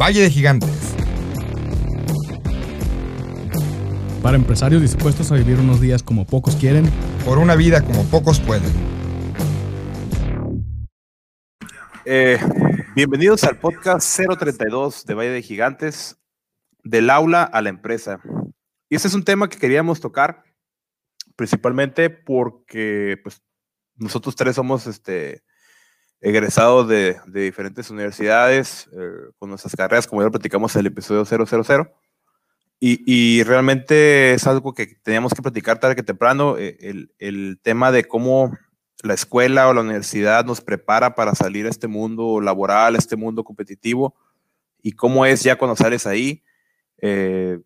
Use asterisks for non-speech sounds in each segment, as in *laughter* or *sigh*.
Valle de Gigantes. Para empresarios dispuestos a vivir unos días como pocos quieren. Por una vida como pocos pueden. Eh, bienvenidos al podcast 032 de Valle de Gigantes, del aula a la empresa. Y este es un tema que queríamos tocar principalmente porque pues, nosotros tres somos este, egresados de, diferentes universidades eh, con nuestras carreras, como ya lo platicamos en el episodio 000. Y, y, realmente es algo que teníamos que platicar tarde que temprano, eh, el, el, tema de cómo la escuela o la universidad nos prepara para salir a este mundo laboral, a este mundo competitivo, y cómo es ya cuando sales ahí. Eh,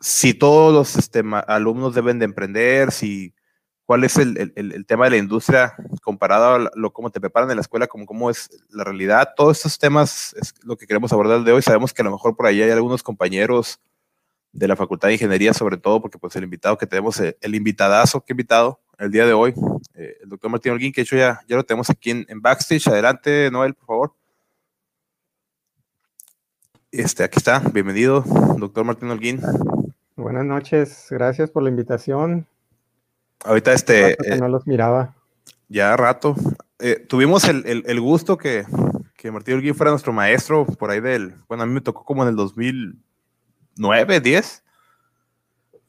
si todos los este, alumnos deben de emprender, si cuál es el, el, el, tema de la industria comparado a lo cómo te preparan en la escuela, como cómo es la realidad. Todos estos temas es lo que queremos abordar de hoy. Sabemos que a lo mejor por ahí hay algunos compañeros de la Facultad de Ingeniería, sobre todo porque pues el invitado que tenemos, el, el invitadazo que he invitado el día de hoy, eh, el doctor Martín Holguín, que de hecho ya, ya lo tenemos aquí en, en backstage. Adelante, Noel, por favor. Este, aquí está, bienvenido, doctor Martín Holguín. Buenas noches, gracias por la invitación. Ahorita este... Que no los miraba. Ya rato. Eh, tuvimos el, el, el, gusto que, que Martín Holguín fuera nuestro maestro por ahí del... Bueno, a mí me tocó como en el 2009, 10.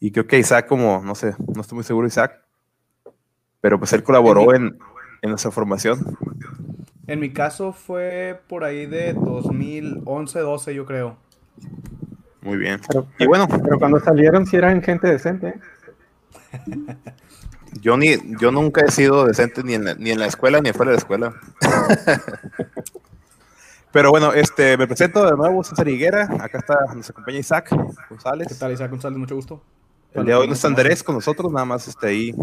Y creo que Isaac como, no sé, no estoy muy seguro Isaac. Pero pues él colaboró en, en nuestra formación. En mi caso fue por ahí de 2011, 12 yo creo. Muy bien. Pero, y bueno. Pero cuando salieron sí eran gente decente. *laughs* Yo, ni, yo nunca he sido decente ni en, la, ni en la escuela ni fuera de la escuela. *laughs* Pero bueno, este, me presento de nuevo, César Higuera. Acá está, nos acompaña Isaac González. ¿Qué tal, Isaac González? Mucho gusto. El día de hoy no está Andrés con nosotros, nada más este, ahí,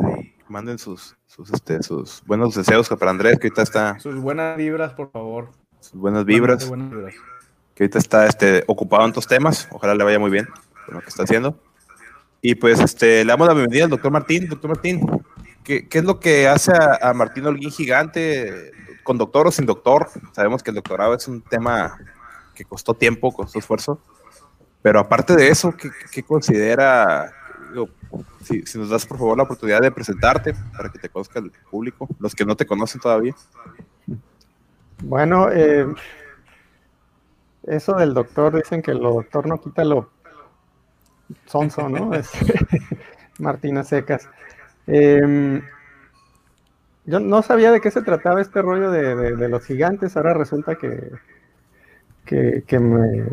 manden sus, sus, este, sus buenos deseos para Andrés, que ahorita está. Sus buenas vibras, por favor. Sus buenas vibras. Buenas vibras. Que ahorita está este, ocupado en estos temas. Ojalá le vaya muy bien con lo que está haciendo. Y pues este, le damos la bienvenida al doctor Martín. Doctor Martín, ¿qué, qué es lo que hace a, Martín Holguín gigante, con doctor o sin doctor? Sabemos que el doctorado es un tema que costó tiempo, costó esfuerzo. Pero aparte de eso, ¿qué, qué considera? Si, si, nos das por favor la oportunidad de presentarte para que te conozca el público, los que no te conocen todavía. Bueno, eh, eso del doctor, dicen que lo doctor no quita lo sonso, ¿no? *laughs* Martina Secas. Eh, yo no sabía de qué se trataba este rollo de, de, de los gigantes, ahora resulta que, que, que, me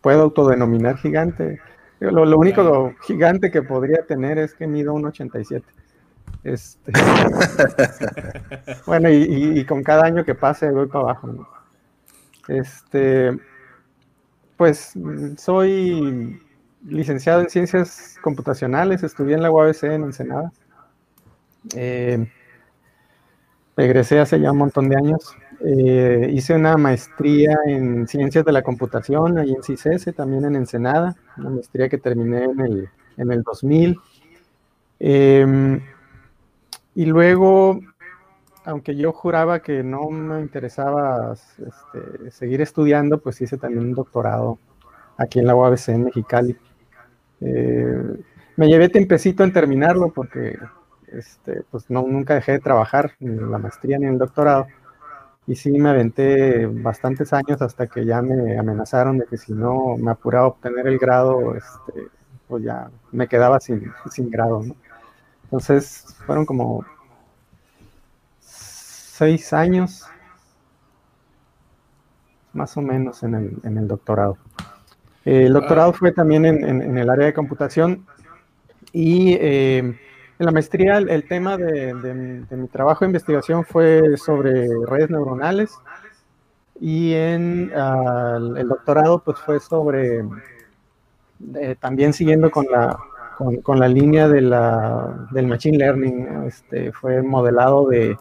puedo autodenominar gigante. Lo, lo único lo gigante que podría tener es que mido 1,87. Este, *laughs* bueno, y, y, y, con cada año que pase voy para abajo. ¿no? Este, pues soy licenciado en Ciencias Computacionales, estudié en la UABC en Ensenada. Eh, egresé hace ya un montón de años. Eh, hice una maestría en Ciencias de la Computación, ahí en CICESE, también en Ensenada, una maestría que terminé en el, en el 2000. Eh, y luego, aunque yo juraba que no me interesaba este, seguir estudiando, pues hice también un doctorado aquí en la UABC en Mexicali. Eh, me llevé tiempecito en terminarlo porque este, pues no, nunca dejé de trabajar ni en la maestría ni en el doctorado. Y sí me aventé bastantes años hasta que ya me amenazaron de que si no me apuraba a obtener el grado, este, pues ya me quedaba sin, sin grado. Entonces fueron como seis años más o menos en el, en el doctorado. El doctorado fue también en, en, en, el área de computación y eh, en la maestría el, el tema de, de, de, mi trabajo de investigación fue sobre redes neuronales y en uh, el doctorado pues fue sobre, eh, también siguiendo con la, con, con la línea de la, del machine learning, este, fue modelado de,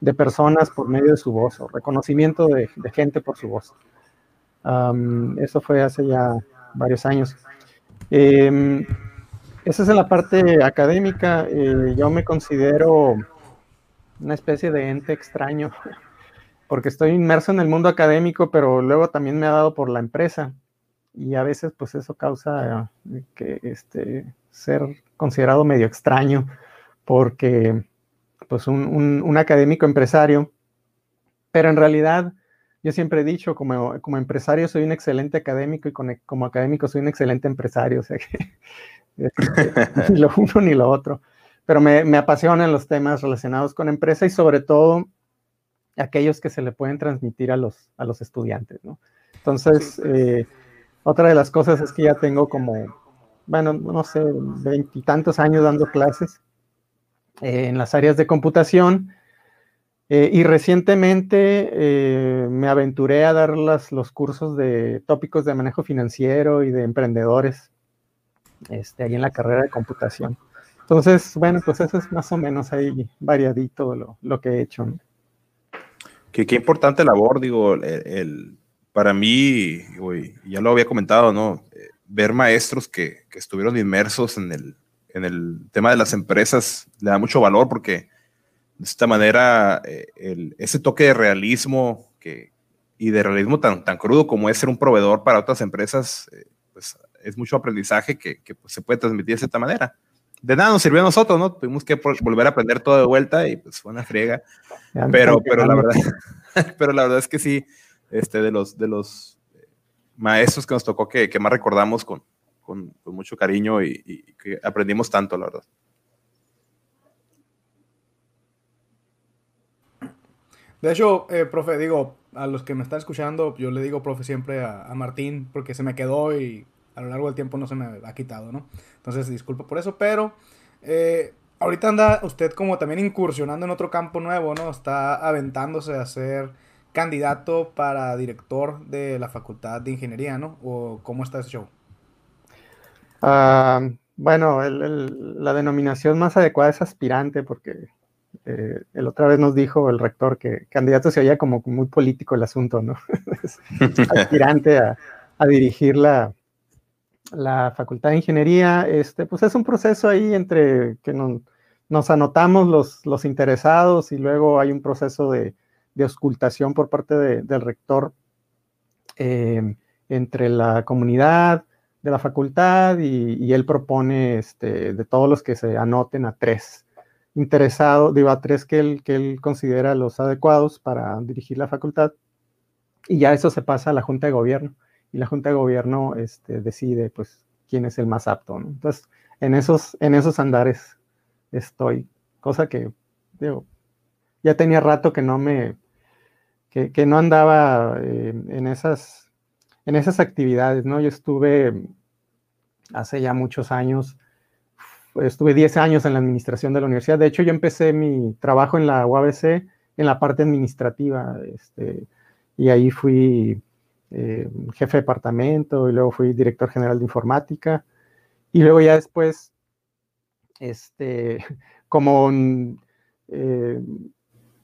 de, personas por medio de su voz o reconocimiento de, de gente por su voz. Um, eso fue hace ya varios años. Eh, esa es la parte académica. Eh, yo me considero una especie de ente extraño *laughs* porque estoy inmerso en el mundo académico, pero luego también me ha dado por la empresa. Y a veces, pues eso causa que este, ser considerado medio extraño, porque pues un, un, un académico empresario, pero en realidad yo siempre he dicho, como, como empresario soy un excelente académico y con, como académico soy un excelente empresario, *laughs* o sea que este, ni lo *laughs* uno ni lo otro. Pero me, me, apasionan los temas relacionados con empresa y sobre todo aquellos que se le pueden transmitir a los, a los estudiantes, ¿no? Entonces, eh, otra de las cosas es que ya tengo como, bueno, no sé, veintitantos años dando clases eh, en las áreas de computación eh, y recientemente eh, me aventuré a dar las, los cursos de tópicos de manejo financiero y de emprendedores este, ahí en la carrera de computación. Entonces, bueno, pues eso es más o menos ahí variadito lo, lo que he hecho. ¿no? Qué, qué, importante labor, digo, el, el para mí, uy, ya lo había comentado, ¿no? Eh, ver maestros que, que estuvieron inmersos en el, en el tema de las empresas le da mucho valor porque de esta manera, eh, el, ese toque de realismo que, y de realismo tan, tan crudo como es ser un proveedor para otras empresas, eh, pues es mucho aprendizaje que, que pues, se puede transmitir de esta manera. De nada nos sirvió a nosotros, ¿no? Tuvimos que volver a aprender todo de vuelta y pues fue una friega. Pero, pero, la verdad, *laughs* pero la verdad es que sí, este, de, los, de los maestros que nos tocó que, que más recordamos con, con, con mucho cariño y, y que aprendimos tanto, la verdad. De hecho, eh, profe, digo, a los que me están escuchando, yo le digo, profe, siempre a, Martín, porque se me quedó y a lo largo del tiempo no se me ha quitado, ¿no? Entonces, disculpo por eso, pero eh, ahorita anda usted como también incursionando en otro campo nuevo, ¿no? Está aventándose a ser candidato para director de la Facultad de Ingeniería, ¿no? ¿O cómo está ese show? Uh, bueno, la denominación más adecuada es aspirante, porque eh, el otra vez nos dijo el rector que candidato se oía como muy político el asunto, ¿no? *laughs* aspirante a, dirigir la, la Facultad de Ingeniería, este, pues es un proceso ahí entre que nos, anotamos los, los, interesados y luego hay un proceso de, de auscultación por parte de, del rector eh, entre la comunidad de la facultad y, y él propone este, de todos los que se anoten a tres interesado, digo, a tres que él, que él considera los adecuados para dirigir la facultad, y ya eso se pasa a la Junta de Gobierno, y la Junta de Gobierno este, decide, pues, quién es el más apto. Entonces, en esos, en esos andares estoy, cosa que, digo, ya tenía rato que no me, que, que no andaba eh, en esas, en esas actividades, ¿no? Yo estuve hace ya muchos años estuve 10 años en la administración de la universidad. De hecho, yo empecé mi trabajo en la UABC en la parte administrativa, este, y ahí fui eh, jefe de departamento y luego fui director general de informática. Y luego ya después, este, *laughs* como eh,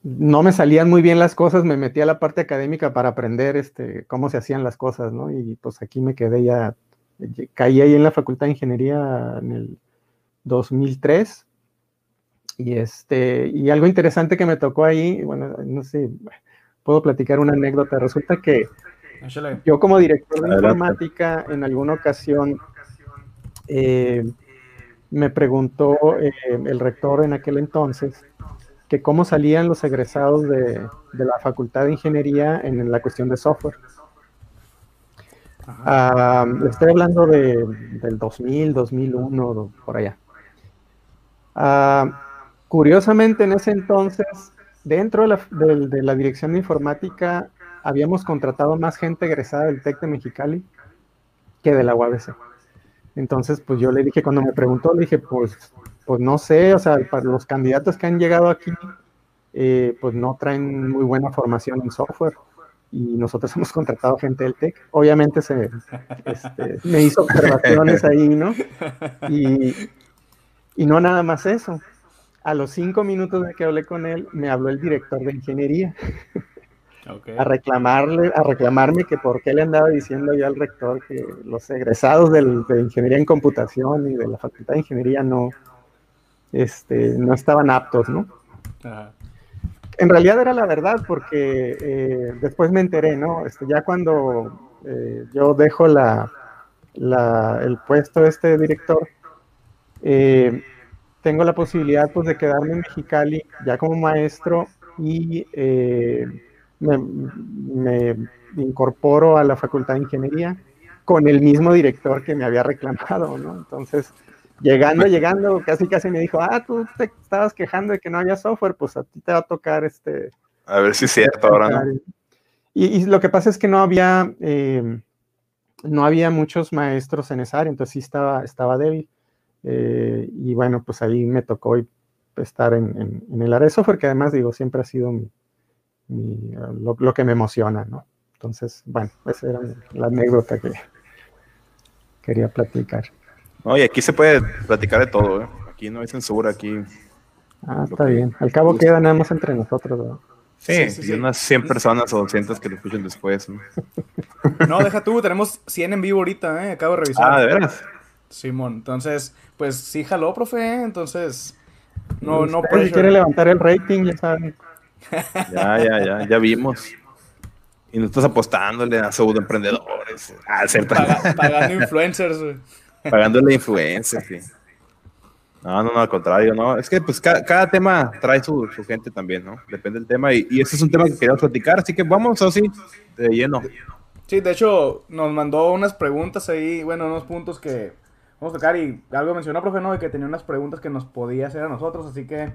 no me salían muy bien las cosas, me metí a la parte académica para aprender este, cómo se hacían las cosas, ¿no? Y pues aquí me quedé ya, caí ahí en la Facultad de Ingeniería 2003. Y, este, y algo interesante que me tocó ahí, bueno, no sé, puedo platicar una anécdota. Resulta que yo como director de informática en alguna ocasión eh, me preguntó eh, el rector en aquel entonces que cómo salían los egresados de, de la Facultad de Ingeniería en, la cuestión de software. Uh, estoy hablando de, del 2000, 2001, por allá. Uh, curiosamente, en ese entonces, dentro de la, de la, dirección de informática, habíamos contratado más gente egresada del TEC de Mexicali que de la UABC. Entonces, pues yo le dije, cuando me preguntó, le dije, pues, pues no sé, o sea, para los candidatos que han llegado aquí, eh, pues no traen muy buena formación en software. Y nosotros *laughs* hemos contratado gente del TEC. Obviamente se, este, me hizo observaciones ahí, ¿no? Y, y no nada más eso. A los cinco minutos de que hablé con él, me habló el director de ingeniería. Okay. A reclamarle, a reclamarme que por qué le andaba diciendo yo al rector que los egresados del, de ingeniería en computación y de la facultad de ingeniería no, este, no estaban aptos, ¿no? Ajá. en realidad era la verdad, porque eh, después me enteré, ¿no? Este, ya cuando eh, yo dejo la, la, el puesto de este director, eh, tengo la posibilidad pues, de quedarme en Mexicali ya como maestro y me, me incorporo a la Facultad de Ingeniería con el mismo director que me había reclamado, ¿no? Entonces, llegando, llegando, casi casi me dijo, ah, tú te estabas quejando de que no había software, pues a ti te va a tocar este... A ver si es cierto ahora, ¿no? Y, y lo que pasa es que no había, eh, no había muchos maestros en esa área, entonces sí estaba, estaba débil. Eh, y bueno, pues ahí me tocó estar en, en, en, el área de software, que además digo, siempre ha sido mi, mi, lo, lo, que me emociona, ¿no? Entonces, bueno, esa era la anécdota que quería platicar. No, y aquí se puede platicar de todo, ¿eh? Aquí no hay censura, aquí. Ah, está que... bien. Al cabo queda nada más entre nosotros, ¿verdad? Sí, sí, unas 100 personas o 200 que lo escuchen después. ¿no? no, deja tú, tenemos 100 en vivo ahorita, ¿eh? Acabo de revisar. Ah, ¿de veras? Simón, entonces, pues sí jaló, profe, entonces... No, no pressure. Si quiere levantar el rating, ya saben. *laughs* Ya, ya, ya, ya vimos. Y no estás apostándole a pseudoemprendedores. A hacer Paga, *laughs* pagando influencers, güey. Pagándole influencers, sí. No, no, no, al contrario, no. Es que pues cada, cada tema trae su, su, gente también, ¿no? Depende del tema. Y, y ese es un tema que queríamos platicar, así que vamos así, de lleno. Sí, de hecho, nos mandó unas preguntas ahí, bueno, unos puntos que vamos a tocar y algo mencionó, profe, ¿no? De que tenía unas preguntas que nos podía hacer a nosotros, así que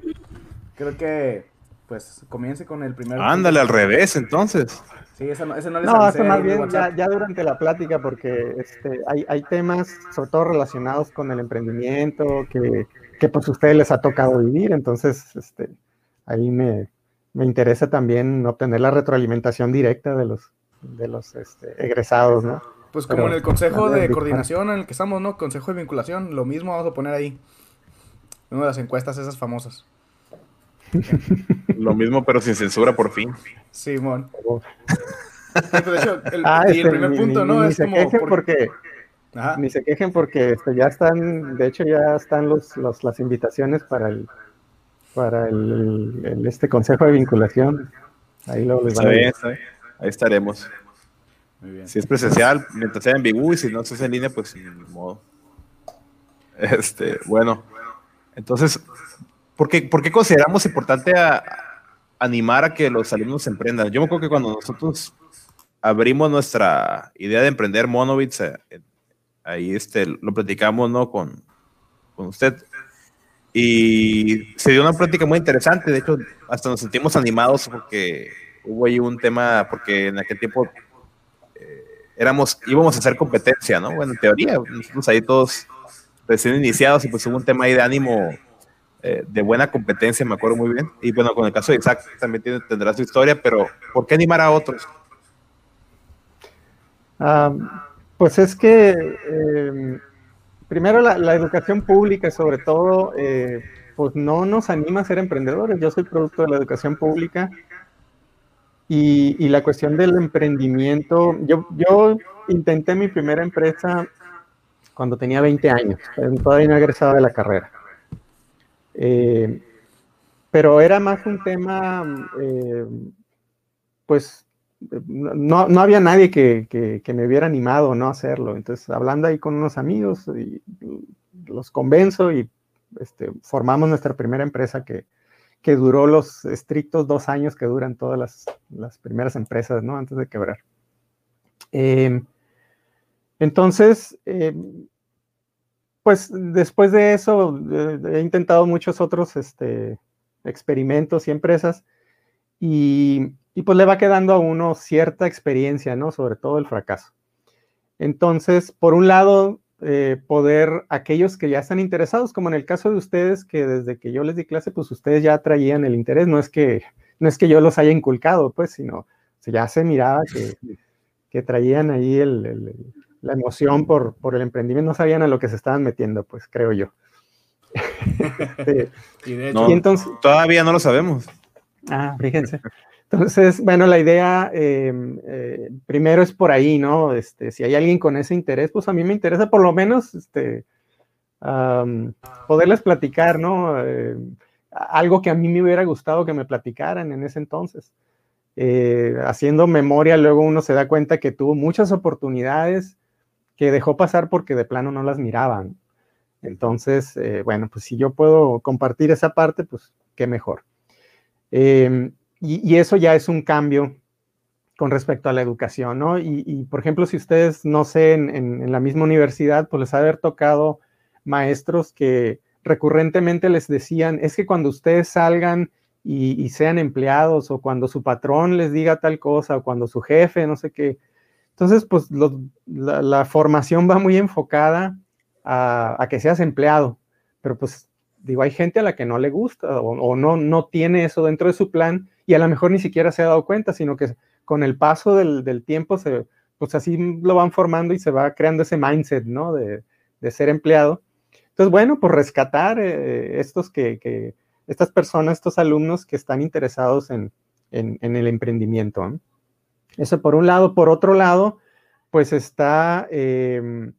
creo que pues comience con el primer. Ándale, al revés, entonces. Sí, eso no, eso no les No, eso más bien ya, ya, durante la plática, porque este, hay, hay temas, sobre todo relacionados con el emprendimiento, que, que pues a ustedes les ha tocado vivir, entonces este, ahí me, me interesa también obtener la retroalimentación directa de los, de los este, egresados, ¿no? Pues como Pero, en el consejo de coordinación en el que estamos, ¿no? Consejo de vinculación, lo mismo vamos a poner ahí. Una de las encuestas esas famosas. Lo mismo, pero sin censura, por fin. Simón. Sí, de hecho, el, ah, y el este, primer ni, punto, ni, ¿no? Ni es se como. quejen por- porque, Ajá. ni se quejen porque este, ya están, de hecho ya están los, los, las invitaciones para el, para el, el, este consejo de vinculación. Ahí lo les van a. Ahí estaremos. Si es presencial, mientras sea en Bigu, y si no es en línea, pues ni modo. Este, bueno. Entonces, ¿por qué, consideramos importante a, a animar a que los alumnos emprendan? Yo me acuerdo que cuando nosotros abrimos nuestra idea de emprender Monobits, eh, ahí este, lo platicamos ¿no? con, con usted. Y se dio una plática muy interesante. De hecho, hasta nos sentimos animados porque hubo ahí un tema, porque en aquel tiempo eh, éramos, íbamos a hacer competencia, ¿no? Bueno, en teoría, nosotros ahí todos recién iniciados y pues hubo un tema ahí de ánimo eh, de buena competencia, me acuerdo muy bien. Y bueno, con el caso de Isaac también tendrá su historia, pero ¿por qué animar a otros? Uh, pues es que eh, primero la, la, educación pública, sobre todo, eh, pues no nos anima a ser emprendedores. Yo soy producto de la educación pública y, la cuestión del emprendimiento, yo, intenté mi primera empresa cuando tenía 20 años, todavía no egresado de la carrera. Eh, pero era más un tema, eh, pues no, no, había nadie que, que, me hubiera animado ¿no? hacerlo. Entonces, hablando ahí con unos amigos, los convenzo y este, formamos nuestra primera empresa que, que, duró los estrictos dos años que duran todas las, las primeras empresas, ¿no? Antes de quebrar. Eh, entonces, eh, pues después de eso, eh, he intentado muchos otros este, experimentos y empresas y, y, pues le va quedando a uno cierta experiencia, ¿no? Sobre todo el fracaso. Entonces, por un lado, eh, poder, aquellos que ya están interesados, como en el caso de ustedes, que desde que yo les di clase, pues ustedes ya traían el interés, no es que, no es que yo los haya inculcado, pues, sino o sea, ya se miraba que, que traían ahí el, el, la emoción por, por, el emprendimiento, no sabían a lo que se estaban metiendo, pues creo yo. sí. *laughs* y de hecho, no, y entonces, todavía no lo sabemos. Ah, fíjense. Entonces, bueno, la idea eh, eh, primero es por ahí, ¿no? Este, si hay alguien con ese interés, pues a mí me interesa por lo menos este, poderles platicar, ¿no? Eh, algo que a mí me hubiera gustado que me platicaran en ese entonces. Haciendo memoria, luego uno se da cuenta que tuvo muchas oportunidades que dejó pasar porque de plano no las miraban. Entonces, bueno, pues si yo puedo compartir esa parte, pues qué mejor. Em, y, eso ya es un cambio con respecto a la educación, ¿no? Y, por ejemplo, si ustedes, no sé, en, la misma universidad, pues les ha haber tocado maestros que recurrentemente les decían, es que cuando ustedes salgan y, sean empleados o cuando su patrón les diga tal cosa o cuando su jefe, no sé qué. Entonces, pues la, formación va muy enfocada a, que seas empleado, pero pues digo, hay gente a la que no le gusta o, no, no tiene eso dentro de su plan y a lo mejor ni siquiera se ha dado cuenta, sino que con el paso del, tiempo, se, pues así lo van formando y se va creando ese mindset, ¿no? De, ser empleado. Entonces, bueno, pues rescatar eh, estos que, estas personas, estos alumnos que están interesados en, el emprendimiento. Eso por un lado. Por otro lado, pues está em,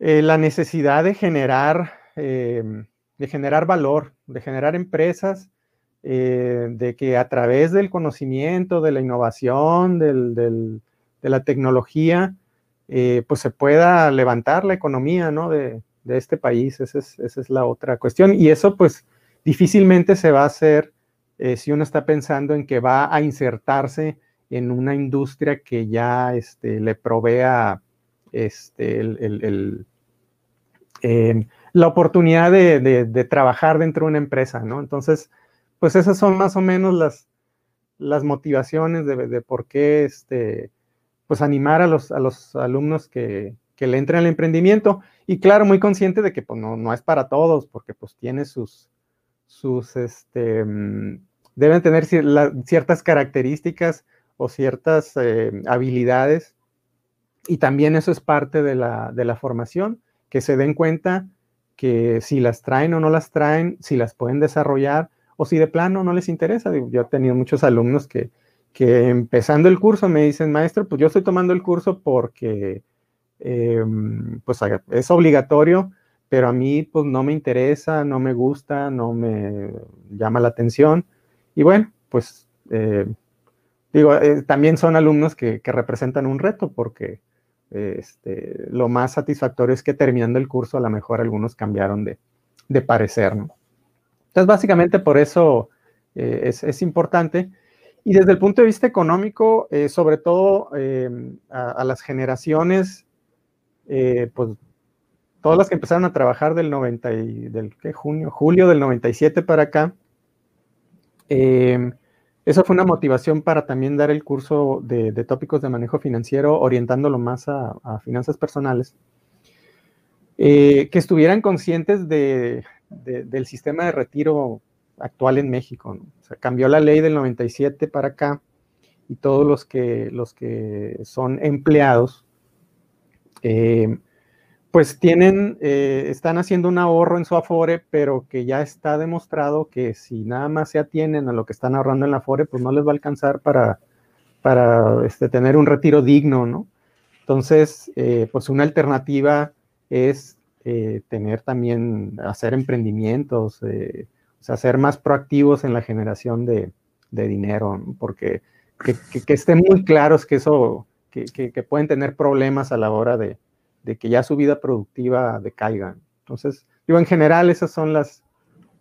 eh, la necesidad de generar, em, de generar valor, de generar empresas, eh, de que a través del conocimiento, de la innovación, de la tecnología, eh, pues se pueda levantar la economía de, este país. Esa es, la otra cuestión. Y eso pues difícilmente se va a hacer si uno está pensando en que va a insertarse en una industria que ya este, le provea este, la oportunidad de, trabajar dentro de una empresa, ¿no? Entonces, pues esas son más o menos las, las motivaciones de, por qué este, pues animar a los, a los alumnos que, le entren al emprendimiento. Y claro, muy consciente de que pues, no, no es para todos, porque pues tiene sus, sus, este, mm, deben tener ciertas características o ciertas eh, habilidades. Y también eso es parte de la, de la formación, que se den cuenta que si las traen o no las traen, si las pueden desarrollar o si de plano no les interesa. Yo he tenido muchos alumnos que, que empezando el curso me dicen, maestro, pues yo estoy tomando el curso porque em, pues es obligatorio, pero a mí pues no me interesa, no me gusta, no me llama la atención. Y bueno, pues eh, digo, eh, también son alumnos que, representan un reto porque este, lo más satisfactorio es que terminando el curso a lo mejor algunos cambiaron de, parecer, ¿no? Entonces, básicamente por eso eh, es, importante. Y desde el punto de vista económico, eh, sobre todo em, a, las generaciones, pues todas las que empezaron a trabajar del 90 del ¿qué? junio, julio del 97 para acá, eh, eso fue una motivación para también dar el curso de, tópicos de manejo financiero, orientándolo más a, finanzas personales. Eh, que estuvieran conscientes del sistema de retiro actual en México. cambió la ley del 97 para acá y todos los que, los que son empleados eh, pues tienen, eh, están haciendo un ahorro en su Afore, pero que ya está demostrado que si nada más se atienen a lo que están ahorrando en la Afore, pues no les va a alcanzar para, para este, tener un retiro digno, ¿no? Entonces, eh, pues una alternativa es eh, tener también, hacer emprendimientos, o sea, ser más proactivos en la generación de, dinero, porque que, que, estén muy claros que eso, que, que pueden tener problemas a la hora de, de que ya su vida productiva decaiga. Entonces, digo, en general esas son las,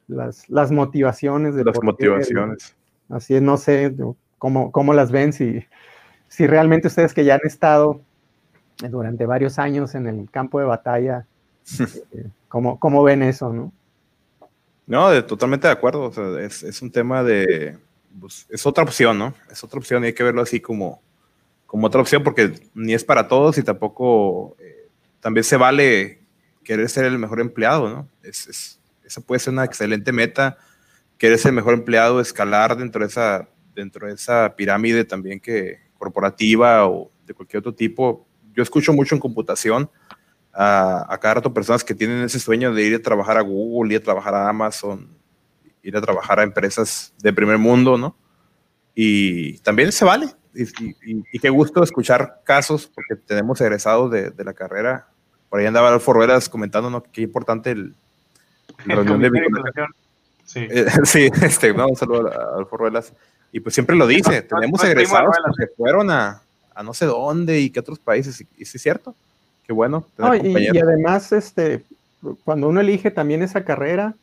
las, motivaciones. De las motivaciones. así es, no sé cómo, cómo las ven, si, si realmente ustedes que ya han estado durante varios años en el campo de batalla, *laughs* eh, ¿cómo, ven eso, no? No, totalmente de acuerdo. es, un tema de. Pues, es otra opción, ¿no? Es otra opción y hay que verlo así como, como otra opción porque ni es para todos y tampoco eh, también se vale querer ser el mejor empleado, ¿no? Es, esa puede ser una excelente meta, querer ser el mejor empleado, escalar dentro de esa, dentro de esa pirámide también que corporativa o de cualquier otro tipo. Yo escucho mucho en computación a, a cada rato personas que tienen ese sueño de ir a trabajar a Google, ir a trabajar a Amazon, ir a trabajar a empresas de primer mundo, ¿no? Y también se vale, y, qué gusto escuchar casos, porque tenemos egresados de, de la carrera. Por ahí andaba Alfo Ruedas comentando ¿no? qué importante el, la reunión de Sí, eh, *laughs* sí este, no, un saludo al Forruelas. Y pues siempre lo dice, tenemos egresados que fueron a, a, no sé dónde y qué otros países, y, sí es cierto, qué bueno. y, además, este, cuando uno elige también esa carrera,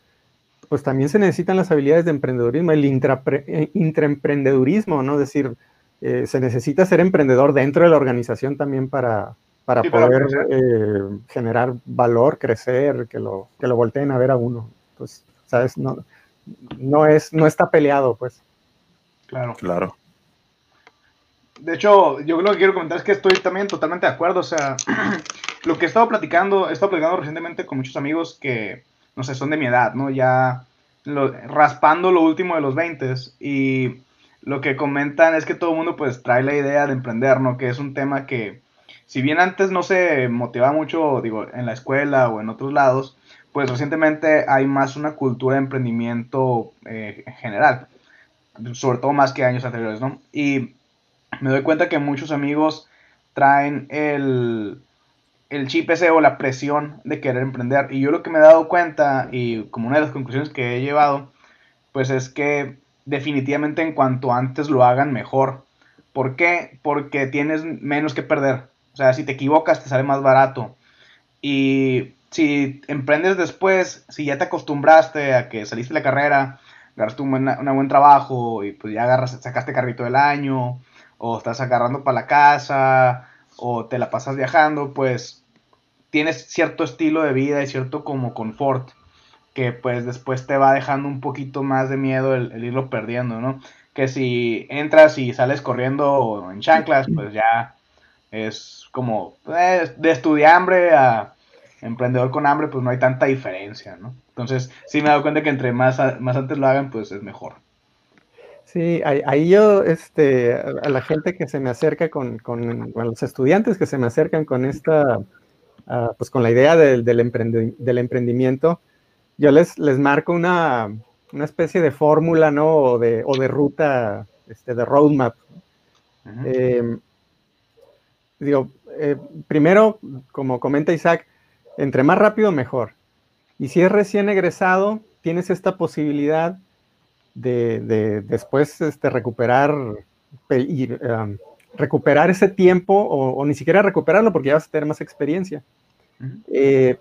pues también se necesitan las habilidades de emprendedurismo, el eh, intraemprendedurismo, ¿no? Es decir, eh, se necesita ser emprendedor dentro de la organización también para, para poder eh, generar valor, crecer, que lo, que lo volteen a ver a uno. Pues, ¿sabes? No, no, es, no está peleado, pues. Claro. Claro. De hecho, yo lo que quiero comentar es que estoy también totalmente de acuerdo. O sea, *clears throat* lo que he estado platicando, he estado platicando recientemente con muchos amigos que, no sé, son de mi edad, ¿no? Ya raspando lo último de los 20 y lo que comentan es que todo el mundo pues trae la idea de emprender, ¿no? Que es un tema que, si bien antes no se motivaba mucho, digo, en la escuela o en otros lados, pues recientemente hay más una cultura de emprendimiento eh, en general, sobre todo más que años anteriores, ¿no? Y me doy cuenta que muchos amigos traen el, el chip ese o la presión de querer emprender. Y yo lo que me he dado cuenta, y como una de las conclusiones que he llevado, pues es que definitivamente en cuanto antes lo hagan mejor. ¿Por qué? Porque tienes menos que perder. O sea, si te equivocas te sale más barato. Y si emprendes después, si ya te acostumbraste a que saliste de la carrera, agarraste un buen, un buen trabajo y pues ya agarras, sacaste carrito del año, o estás agarrando para la casa, o te la pasas viajando, pues tienes cierto estilo de vida y cierto como confort que pues después te va dejando un poquito más de miedo el, irlo perdiendo, ¿no? Que si entras y sales corriendo en chanclas, pues ya es como eh, de estudiambre a emprendedor con hambre, pues no hay tanta diferencia, ¿no? Entonces, sí me he dado cuenta que entre más, más antes lo hagan, pues es mejor. Sí, ahí, yo, este, a la gente que se me acerca con, con, los estudiantes que se me acercan con esta, ah, pues con la idea del, del, emprendimiento, yo les, les marco una, una especie de fórmula, ¿no? O de, o de ruta, este, de roadmap. Em, digo, eh, primero, como comenta Isaac, entre más rápido, mejor. Y si es recién egresado, tienes esta posibilidad de, después este, recuperar, um, recuperar ese tiempo o, ni siquiera recuperarlo porque ya vas a tener más experiencia. Eh,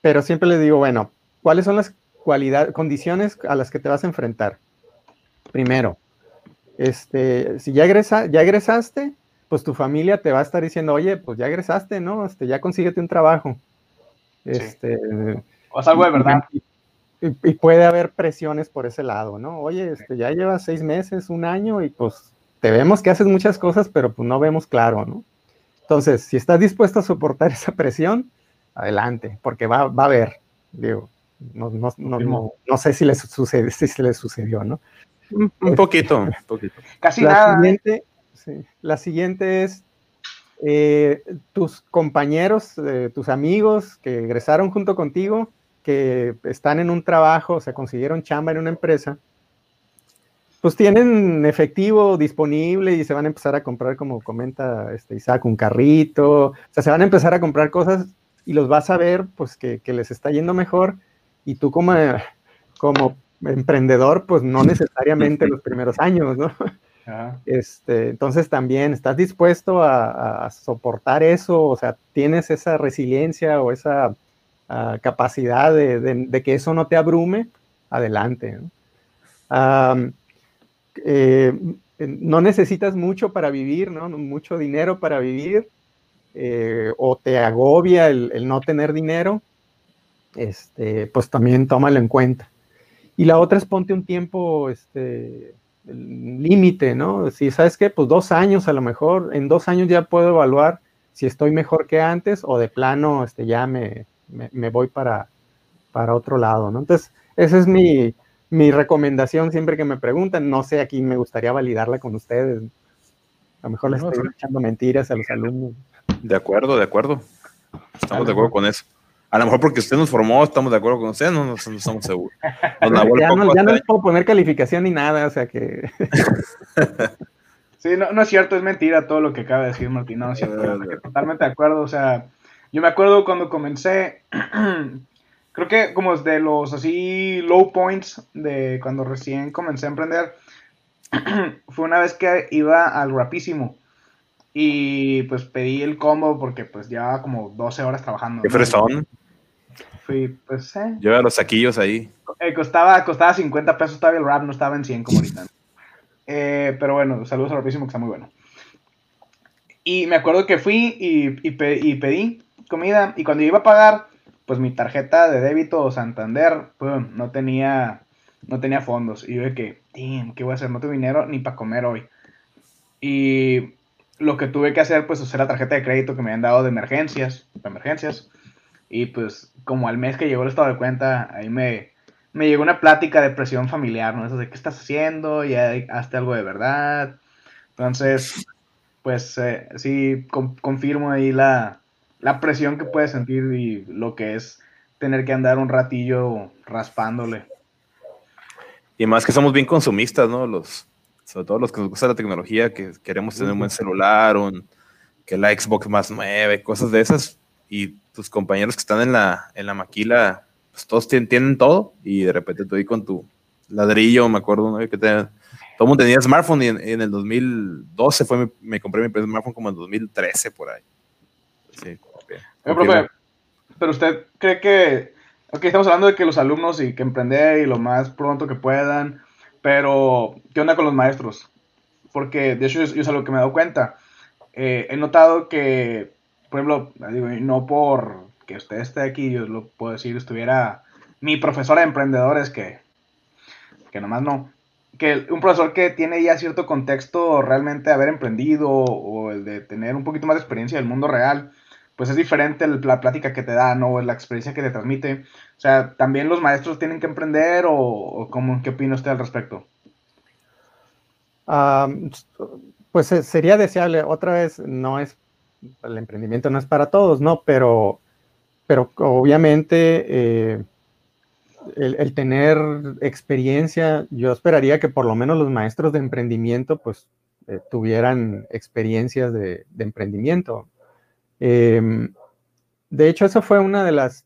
pero siempre les digo, bueno, ¿cuáles son las cualidades, condiciones a las que te vas a enfrentar? Primero, este, si ya, egresa, ya egresaste, pues tu familia te va a estar diciendo, oye, pues ya egresaste, ¿no? Este, ya consíguete un trabajo. Este, O algo de verdad y, puede haber presiones por ese lado, ¿no? Oye, este, ya llevas seis meses, un año y pues te vemos que haces muchas cosas, pero pues no vemos claro, ¿no? Entonces, si estás dispuesto a soportar *laughs* esa presión, adelante, porque va, va a haber, digo, no, no, no, no, sé si le, sucede, si se le sucedió, ¿no? Un, poquito, un *laughs* poquito. Casi la nada. ¿eh? Siguiente, sí, la siguiente es, eh, tus compañeros, eh, tus amigos que egresaron junto contigo, que están en un trabajo, o sea, consiguieron chamba en una empresa, pues tienen efectivo disponible y se van a empezar a comprar, como comenta este Isaac, un carrito, o sea, se van a empezar a comprar cosas y los vas a ver, pues que, les está yendo mejor. Y tú como, como emprendedor, pues no necesariamente los primeros años, ¿no? Este, entonces también estás dispuesto a, soportar eso, o sea, tienes esa resiliencia o esa capacidad de, que eso no te abrume, adelante. Eh, ¿no? necesitas mucho para vivir, ¿no? Mucho dinero para vivir, eh, o te agobia el, no tener dinero, este, pues también tómalo en cuenta. Y la otra es ponte un tiempo, este, límite, ¿no? Si sabes que, pues dos años a lo mejor, en dos años ya puedo evaluar si estoy mejor que antes o de plano, este, ya me, me, voy para, para otro lado, ¿no? Entonces, esa es mi, recomendación siempre que me preguntan. No sé, aquí me gustaría validarla con ustedes. A lo mejor les estoy echando mentiras a los alumnos. De acuerdo, de acuerdo. Estamos de acuerdo con eso. A lo mejor porque usted nos formó, estamos de acuerdo con usted, no, no, estamos seguros. *laughs* ya no, ya no les puedo poner calificación ni nada, o sea que... *laughs* sí, no, no es cierto, es mentira todo lo que acaba de decir Martín, *laughs* totalmente de acuerdo, o sea, yo me acuerdo cuando comencé, *clears throat* creo que como de los así low points de cuando recién comencé a emprender, *clears throat* fue una vez que iba al rapísimo y pues pedí el combo porque pues llevaba como 12 horas trabajando. ¿Qué fresón? Fui, pues, eh. Lleva los saquillos ahí. Eh, costaba, costaba 50 pesos todavía el rap, no estaba en 100 como ahorita. Eh, pero bueno, saludos al rapísimo que está muy bueno. Y me acuerdo que fui y, y, pedí comida y cuando iba a pagar, pues mi tarjeta de débito Santander, pues, no tenía, no tenía fondos. Y yo de que, ¿qué voy a hacer? No tengo dinero ni para comer hoy. Y lo que tuve que hacer, pues, usar la tarjeta de crédito que me habían dado de emergencias, de emergencias. Y pues, como al mes que llegó el estado de cuenta, ahí me, me llegó una plática de presión familiar, ¿no? Eso de qué estás haciendo, ya hazte algo de verdad. Entonces, pues eh, sí, confirmo ahí la, la presión que puedes sentir y lo que es tener que andar un ratillo raspándole. Y más que somos bien consumistas, ¿no? Los, sobre todo los que nos gusta la tecnología, que queremos tener un buen celular, un, que la Xbox más nueve, cosas de esas, y tus compañeros que están en la, en la maquila, pues todos tienen, todo, y de repente tú ahí con tu ladrillo, me acuerdo, ¿no? Que todo el mundo tenía smartphone y en, el 2012 fue me compré mi primer smartphone como en 2013 por ahí. Sí, profe, pero usted cree que, ok, estamos hablando de que los alumnos y que emprender y lo más pronto que puedan, pero, ¿qué onda con los maestros? Porque, de hecho, yo, es algo que me he dado cuenta. Eh, he notado que, por ejemplo, digo, no por que usted esté aquí, yo lo puedo decir, estuviera mi profesora de emprendedores, que, que nomás no. Que un profesor que tiene ya cierto contexto realmente de haber emprendido o el de tener un poquito más de experiencia del mundo real, pues es diferente la plática que te da, ¿no? La experiencia que te transmite. O sea, ¿también los maestros tienen que emprender o, cómo, qué opina usted al respecto? pues eh, sería deseable, otra vez, no es, el emprendimiento no es para todos, ¿no? Pero, pero obviamente eh, el, tener experiencia, yo esperaría que por lo menos los maestros de emprendimiento, pues, eh, tuvieran experiencias de, de emprendimiento. Em, de hecho, eso fue una de las,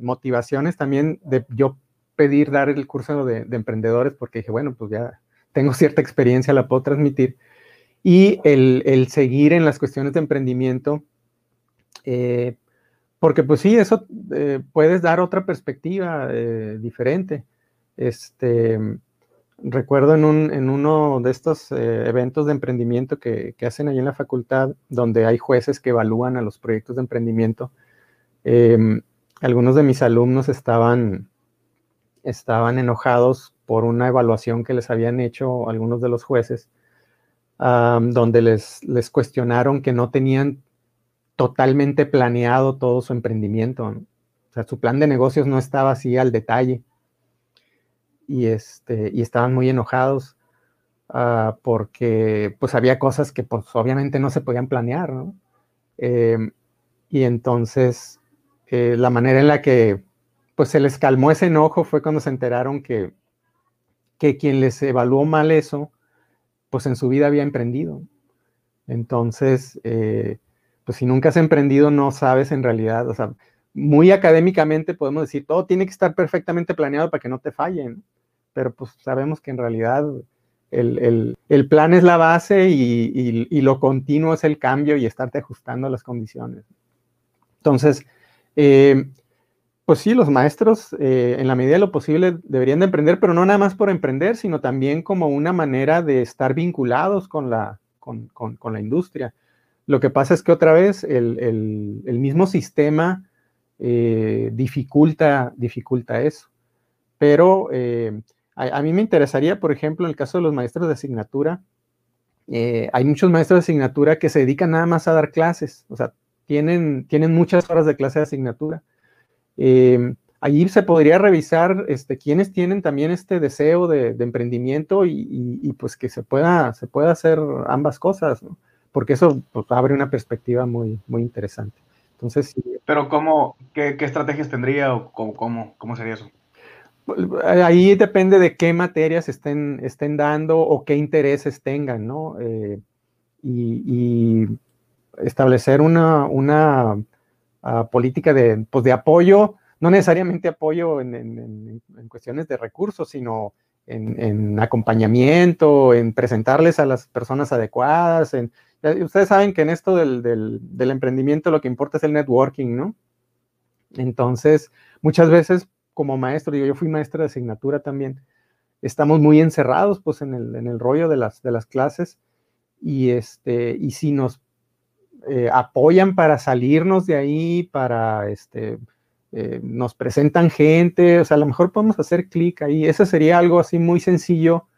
motivaciones también de yo pedir dar el curso de, emprendedores, porque dije, bueno, pues ya tengo cierta experiencia, la puedo transmitir. Y el, seguir en las cuestiones de emprendimiento, eh, porque pues sí, eso eh, puedes dar otra perspectiva eh, diferente. Este, recuerdo en, un, en uno de estos eh, eventos de emprendimiento que, hacen ahí en la facultad, donde hay jueces que evalúan a los proyectos de emprendimiento, em, algunos de mis alumnos estaban, enojados por una evaluación que les habían hecho algunos de los jueces, donde les cuestionaron que no tenían totalmente planeado todo su emprendimiento. O sea, su plan de negocios no estaba así al detalle y, este, y estaban muy enojados ah, porque pues había cosas que pues obviamente no se podían planear, ¿no? Em, y entonces eh, la manera en la que pues se les calmó ese enojo fue cuando se enteraron que, que quien les evaluó mal eso, pues en su vida había emprendido. Entonces, eh, pues si nunca has emprendido, no sabes en realidad, o sea, muy académicamente podemos decir, todo tiene que estar perfectamente planeado para que no te fallen, pero pues sabemos que en realidad el, plan es la base y, lo continuo es el cambio y estarte ajustando a las condiciones. Entonces, eh, pues sí, los maestros eh, en la medida de lo posible deberían de emprender, pero no nada más por emprender, sino también como una manera de estar vinculados con la, con, la industria. Lo que pasa es que otra vez el, mismo sistema eh, dificulta, dificulta eso. Pero a, mí me interesaría, por ejemplo, en el caso de los maestros de asignatura, eh, hay muchos maestros de asignatura que se dedican nada más a dar clases, o sea, tienen, tienen muchas horas de clase de asignatura. allí se podría revisar este, quiénes tienen también este deseo de, emprendimiento y, pues que se pueda, se pueda hacer ambas cosas, porque eso pues, abre una perspectiva muy, muy interesante. Entonces, Pero ¿cómo, qué, estrategias tendría o cómo, cómo, sería eso? Ahí depende de qué materias estén, estén dando o qué intereses tengan, ¿no? Eh, y, establecer una, una política de, pues, de apoyo, no necesariamente apoyo en, cuestiones de recursos, sino en, acompañamiento, en presentarles a las personas adecuadas. ustedes saben que en esto del, del, emprendimiento lo que importa es el networking, ¿no? Entonces, muchas veces como maestro, digo, yo fui maestra de asignatura también, estamos muy encerrados pues en el, en el rollo de las, de las clases y, este, y si nos eh, apoyan para salirnos de ahí, para, este, eh, nos presentan gente, o sea, a lo mejor podemos hacer clic ahí, eso sería algo así muy sencillo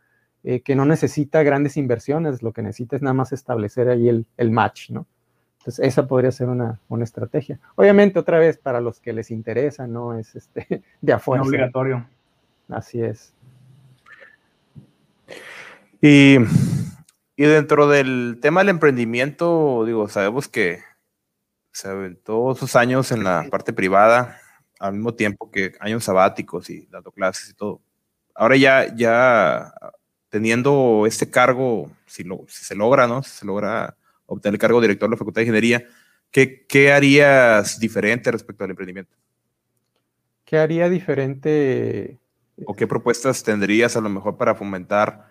eh, que no necesita grandes inversiones, lo que necesita es nada más establecer ahí el, el match, ¿no? Entonces, esa podría ser una, una, estrategia. Obviamente, otra vez, para los que les interesa, no es este, de afuera. No obligatorio. Así es. Y, y, dentro del tema del emprendimiento, digo, sabemos que se aventó sus años en la parte privada, al mismo tiempo que años sabáticos y dando clases y todo. Ahora ya, ya teniendo este cargo, si, lo, si se logra, ¿no? Si se logra obtener el cargo de director de la Facultad de Ingeniería, ¿qué, qué harías diferente respecto al emprendimiento? ¿Qué haría diferente? ¿O qué propuestas tendrías a lo mejor para fomentar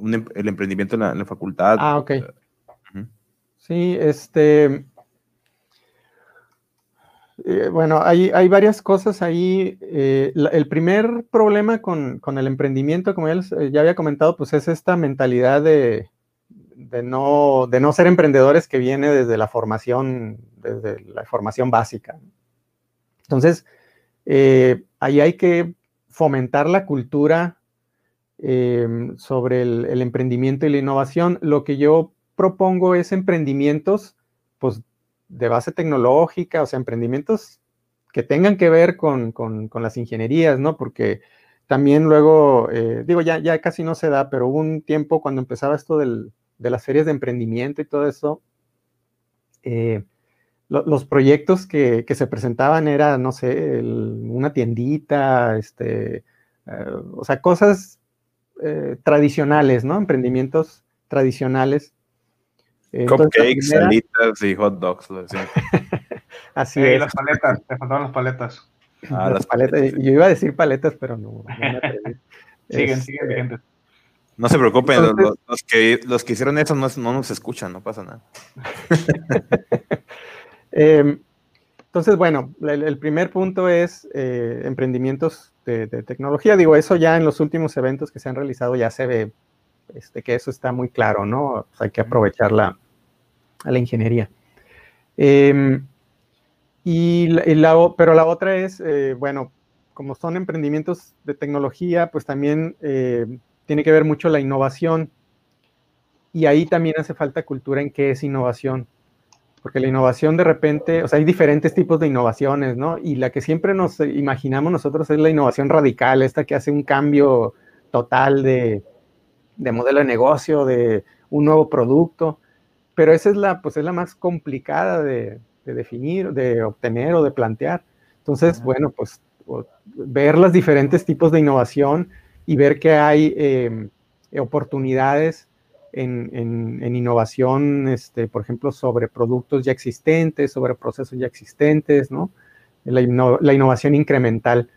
em, el emprendimiento en la, facultad? Ah, ok. Sí, este... Eh, bueno, hay, hay, varias cosas ahí. Eh, el primer problema con, con, el emprendimiento, como ya, eh, ya había comentado, pues es esta mentalidad de, de no, de no ser emprendedores que viene desde la formación, desde la formación básica. Entonces, eh, ahí hay que fomentar la cultura em, sobre el, emprendimiento y la innovación. Lo que yo propongo es emprendimientos, pues, de base tecnológica, o sea, emprendimientos que tengan que ver con, las ingenierías, ¿no? Porque también luego, eh, digo, ya, ya casi no se da, pero hubo un tiempo cuando empezaba esto del, de las ferias de emprendimiento y todo eso, eh, los proyectos que, se presentaban era, no sé, una tiendita, este, eh, o sea, cosas eh, tradicionales, ¿no? Emprendimientos tradicionales. Cupcakes, salitas y hot dogs. *laughs* Así es. las paletas, te faltaban las paletas. Ah, las, paletas. Yo iba a decir paletas, pero no. siguen, *laughs* siguen este, vigentes. No se preocupen, los, que, los que hicieron eso no, nos escuchan, no pasa nada. *laughs* Em, entonces, bueno, el, primer punto es eh, emprendimientos de, tecnología. Digo, eso ya en los últimos eventos que se han realizado ya se ve este, que eso está muy claro, ¿no? hay que aprovechar la, a la ingeniería. Em, y, pero la otra es, eh, bueno, como son emprendimientos de tecnología, pues también eh, tiene que ver mucho la innovación. Y ahí también hace falta cultura en qué es innovación. Porque la innovación de repente, o sea, hay diferentes tipos de innovaciones, ¿no? Y la que siempre nos imaginamos nosotros es la innovación radical, esta que hace un cambio total de, modelo de negocio, de un nuevo producto. Pero esa es la, pues es la más complicada de, de definir, de obtener o de plantear. Entonces, bueno, pues ver los diferentes tipos de innovación y ver que hay em, oportunidades en, innovación, este, por ejemplo, sobre productos ya existentes, sobre procesos ya existentes, ¿no? La, innovación incremental.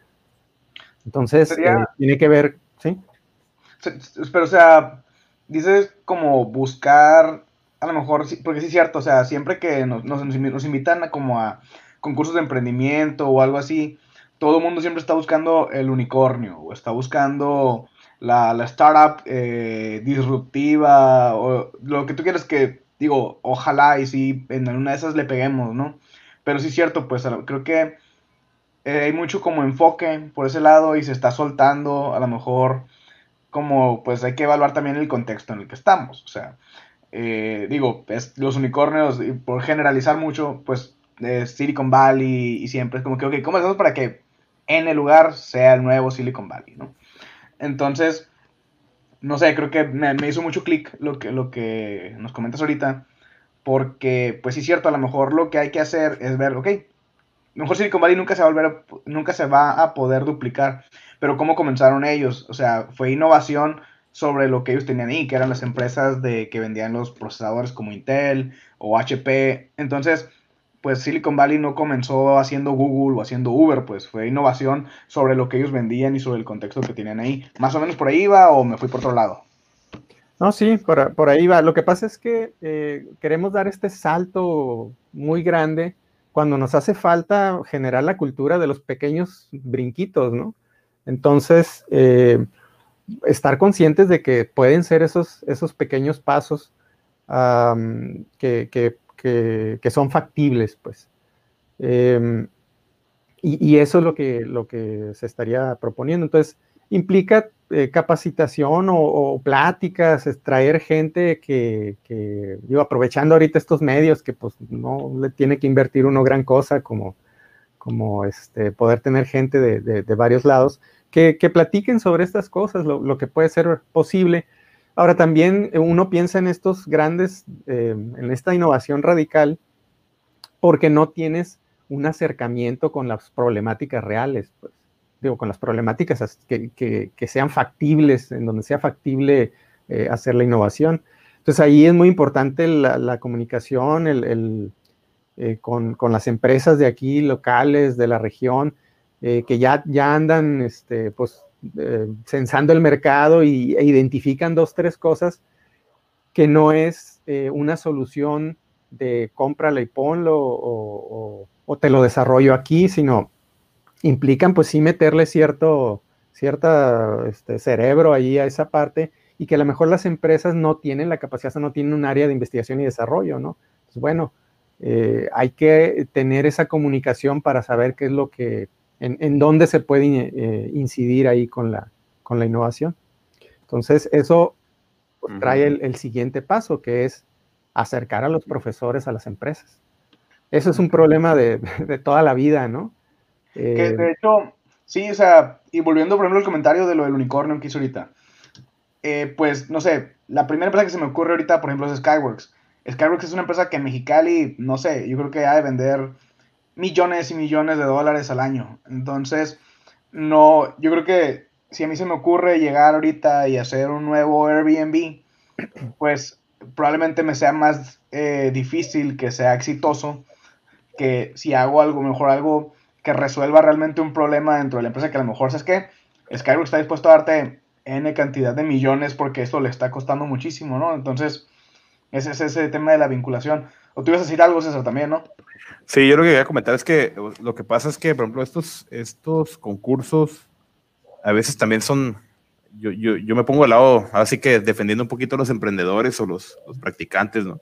Entonces, eh, tiene que ver, ¿sí? Pero, o sea, dices como buscar, a lo mejor, porque sí es cierto, o sea, siempre que nos, nos, nos invitan a como a concursos de emprendimiento o algo así, todo el mundo siempre está buscando el unicornio o está buscando la, startup eh, disruptiva o lo que tú quieras que, digo, ojalá y si en una de esas le peguemos, ¿no? Pero sí es cierto, pues creo que eh, hay mucho como enfoque por ese lado y se está soltando a lo mejor como pues hay que evaluar también el contexto en el que estamos, o sea, eh, digo, los unicornios, por generalizar mucho, pues Silicon Valley y siempre es como que, ok, ¿cómo hacemos para que en el lugar sea el nuevo Silicon Valley, ¿no? Entonces, no sé, creo que me, hizo mucho clic lo que, lo que nos comentas ahorita, porque, pues sí es cierto, a lo mejor lo que hay que hacer es ver, ok, mejor Silicon Valley nunca se va a volver, nunca se va a poder duplicar, pero cómo comenzaron ellos, o sea, fue innovación sobre lo que ellos tenían ahí, que eran las empresas de que vendían los procesadores como Intel o HP, entonces pues Silicon Valley no comenzó haciendo Google o haciendo Uber, pues fue innovación sobre lo que ellos vendían y sobre el contexto que tienen ahí. ¿Más o menos por ahí va o me fui por otro lado? No, sí, por, ahí va. Lo que pasa es que eh, queremos dar este salto muy grande cuando nos hace falta generar la cultura de los pequeños brinquitos, ¿no? Entonces, eh, estar conscientes de que pueden ser esos, esos pequeños pasos que, son factibles, pues. Em, y, eso es lo que, lo que se estaría proponiendo. Entonces, implica eh, capacitación o, pláticas, traer gente que, que, aprovechando ahorita estos medios, que pues no le tiene que invertir uno gran cosa, como, como este, poder tener gente de, de varios lados, que, platiquen sobre estas cosas, lo, que puede ser posible. Ahora también eh, uno piensa en estos grandes, eh, en esta innovación radical, porque no tienes un acercamiento con las problemáticas reales, pues, digo, con las problemáticas que, sean factibles, en donde sea factible eh, hacer la innovación. Entonces ahí es muy importante la, comunicación el, con, las empresas de aquí, locales, de la región, que ya, ya andan este, pues, eh, censando el mercado y, e identifican dos, tres cosas que no es eh, una solución de cómpralo y ponlo o, te lo desarrollo aquí, sino implican pues sí meterle cierto cierta este, cerebro ahí a esa parte y que a lo mejor las empresas no tienen la capacidad, no tienen un área de investigación y desarrollo, ¿no? Pues bueno, hay que tener esa comunicación para saber qué es lo que en, dónde se puede eh, incidir ahí con la, con la innovación. Entonces, eso pues, trae el, siguiente paso, que es acercar a los profesores a las empresas. Eso es un problema *laughs* de, toda la vida, ¿no? que de hecho, sí, o sea, y volviendo, por ejemplo, al comentario de lo del unicornio que hizo ahorita, eh, pues, no sé, la primera empresa que se me ocurre ahorita, por ejemplo, es Skyworks. Skyworks es una empresa que en Mexicali, no sé, yo creo que ha de vender millones y millones de dólares al año. Entonces, no, yo creo que si a mí se me ocurre llegar ahorita y hacer un nuevo Airbnb, pues probablemente me sea más eh, difícil que sea exitoso que si hago algo, mejor algo que resuelva realmente un problema dentro de la empresa que a lo mejor, ¿sabes que Skyrock está dispuesto a darte N cantidad de millones porque esto le está costando muchísimo, ¿no? Entonces, ese es ese tema de la vinculación. O tú ibas a decir algo, César, también, ¿no? Sí, yo lo que quería comentar es que lo que pasa es que, por ejemplo, estos, estos concursos a veces también son, yo, yo, yo me pongo al lado, así que defendiendo un poquito a los emprendedores o los, los, practicantes, ¿no?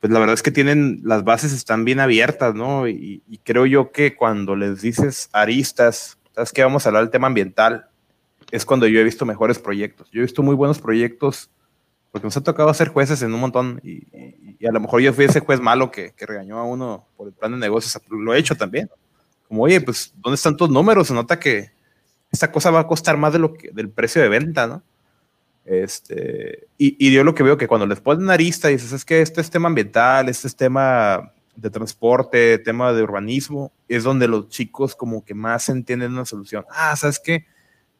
Pues la verdad es que tienen, las bases están bien abiertas, ¿no? Y, y creo yo que cuando les dices aristas, ¿sabes qué? Vamos a hablar del tema ambiental, es cuando yo he visto mejores proyectos. Yo he visto muy buenos proyectos porque nos ha tocado ser jueces en un montón y, a lo mejor yo fui ese juez malo que, que, regañó a uno por el plan de negocios, lo he hecho también. Como, oye, pues, ¿dónde están tus números? Se nota que esta cosa va a costar más de lo que, del precio de venta, ¿no? Este, y, y yo lo que veo que cuando les ponen arista y dices, es que este es tema ambiental, este es tema de transporte, tema de urbanismo, es donde los chicos como que más entienden una solución. Ah, ¿sabes qué?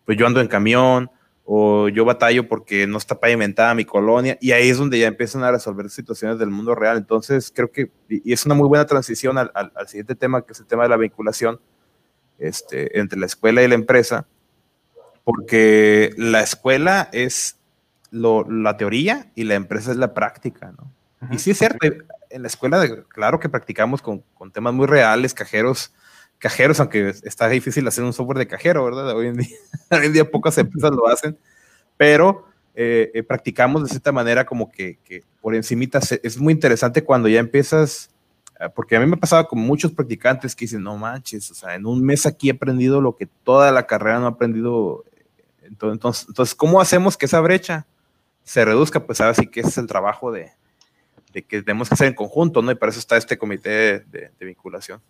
Pues yo ando en camión, o yo batallo porque no está pavimentada mi colonia, y ahí es donde ya empiezan a resolver situaciones del mundo real. Entonces, creo que, y es una muy buena transición al, al, siguiente tema, que es el tema de la vinculación este, entre la escuela y la empresa, porque la escuela es lo, la teoría y la empresa es la práctica, ¿no? Y sí es cierto, en la escuela, claro que practicamos con, con temas muy reales, cajeros, cajeros, aunque está difícil hacer un software de cajero, ¿verdad? Hoy en día, *laughs* hoy en día pocas empresas lo hacen, pero eh, eh, practicamos de cierta manera como que, por encimita es muy interesante cuando ya empiezas, ah, porque a mí me ha pasado con muchos practicantes que dicen, no manches, o sea, en un mes aquí he aprendido lo que toda la carrera no ha aprendido. Entonces, entonces ¿cómo hacemos que esa brecha se reduzca? Pues ahora sí que ese es el trabajo de que tenemos que hacer en conjunto, ¿no? Y para eso está este comité de vinculación.